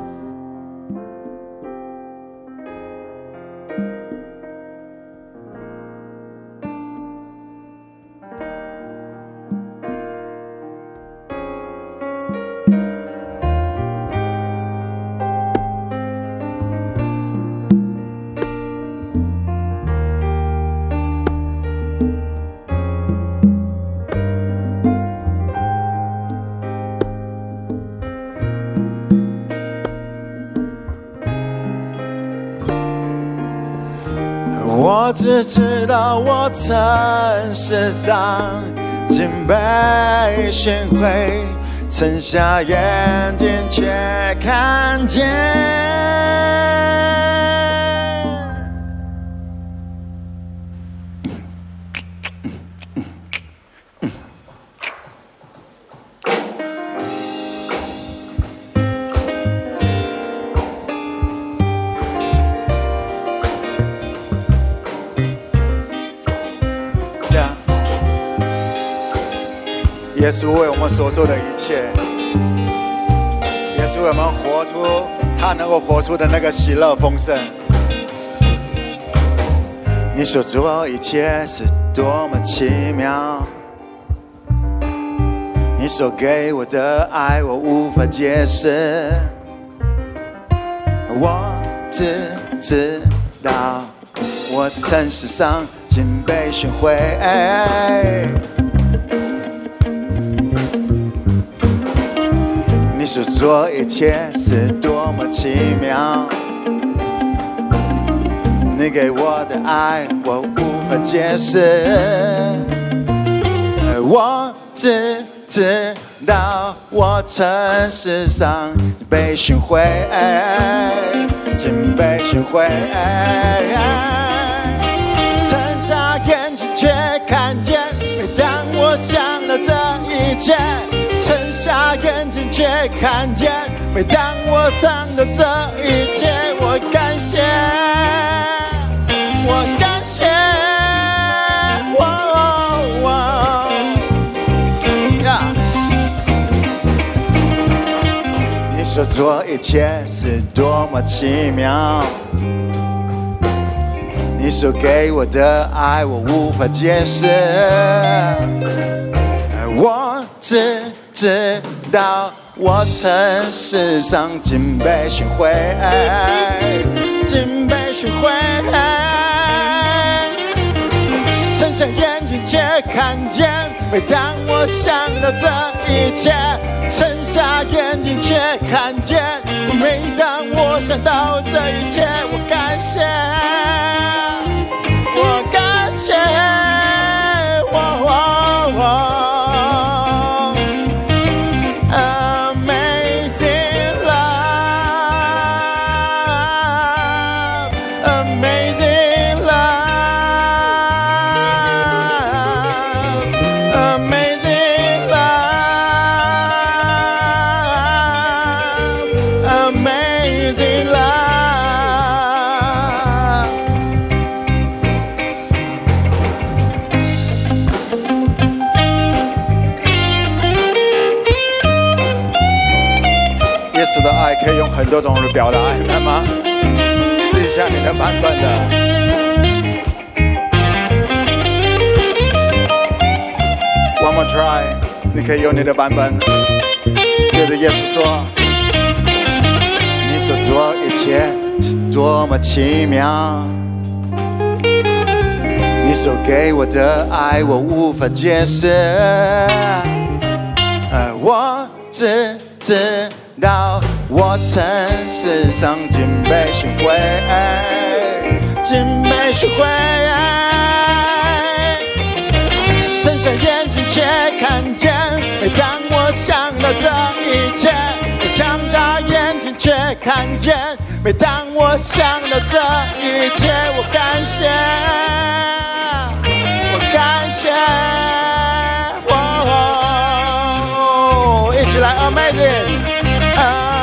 我只知道我曾是上敬拜训诲，曾下眼睛却看见。耶稣为我们所做的一切，耶稣为我们活出他能够活出的那个喜乐丰盛。你所做一切是多么奇妙，你所给我的爱我无法解释，我只知道我曾世上敬拜训诲。所做一切是多么奇妙，你给我的爱我无法解释，我只知道我曾是上被训诲，曾被训诲，睁下眼睛却看见，每当我想到这一切。下眼睛却看见，每当我想到这一切，我感谢，我感谢，你说做一切是多么奇妙，你所给我的爱我无法解释，而我只。知道我曾世上敬拜训诲，敬拜训诲，睁瞎眼睛却看见。每当我想到这一切，睁瞎眼睛却看见。每当我想到这一切，我感谢，表达，来吗？试一下你的版本的。One more try，你可以用你的版本，对着耶稣说：“你所做一切是多么奇妙，你所给我的爱我无法解释，而我只知。”我曾是上敬拜训诲，敬拜训诲，睁瞎眼睛却看见。每当我想到这一切，张大眼睛。却看见。每当我想到这一切，我感谢，我感谢。一起来，Amazing，Amazing。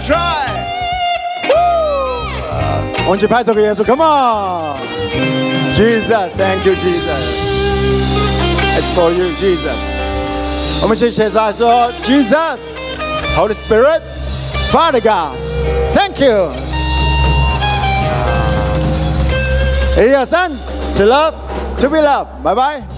Try，我们去拍这个耶稣，Come on，Jesus，Thank you Jesus，It's for you Jesus。我们谢谢主说，Jesus，Holy Spirit，Father God，Thank you。一二三，To love，To be loved，拜拜。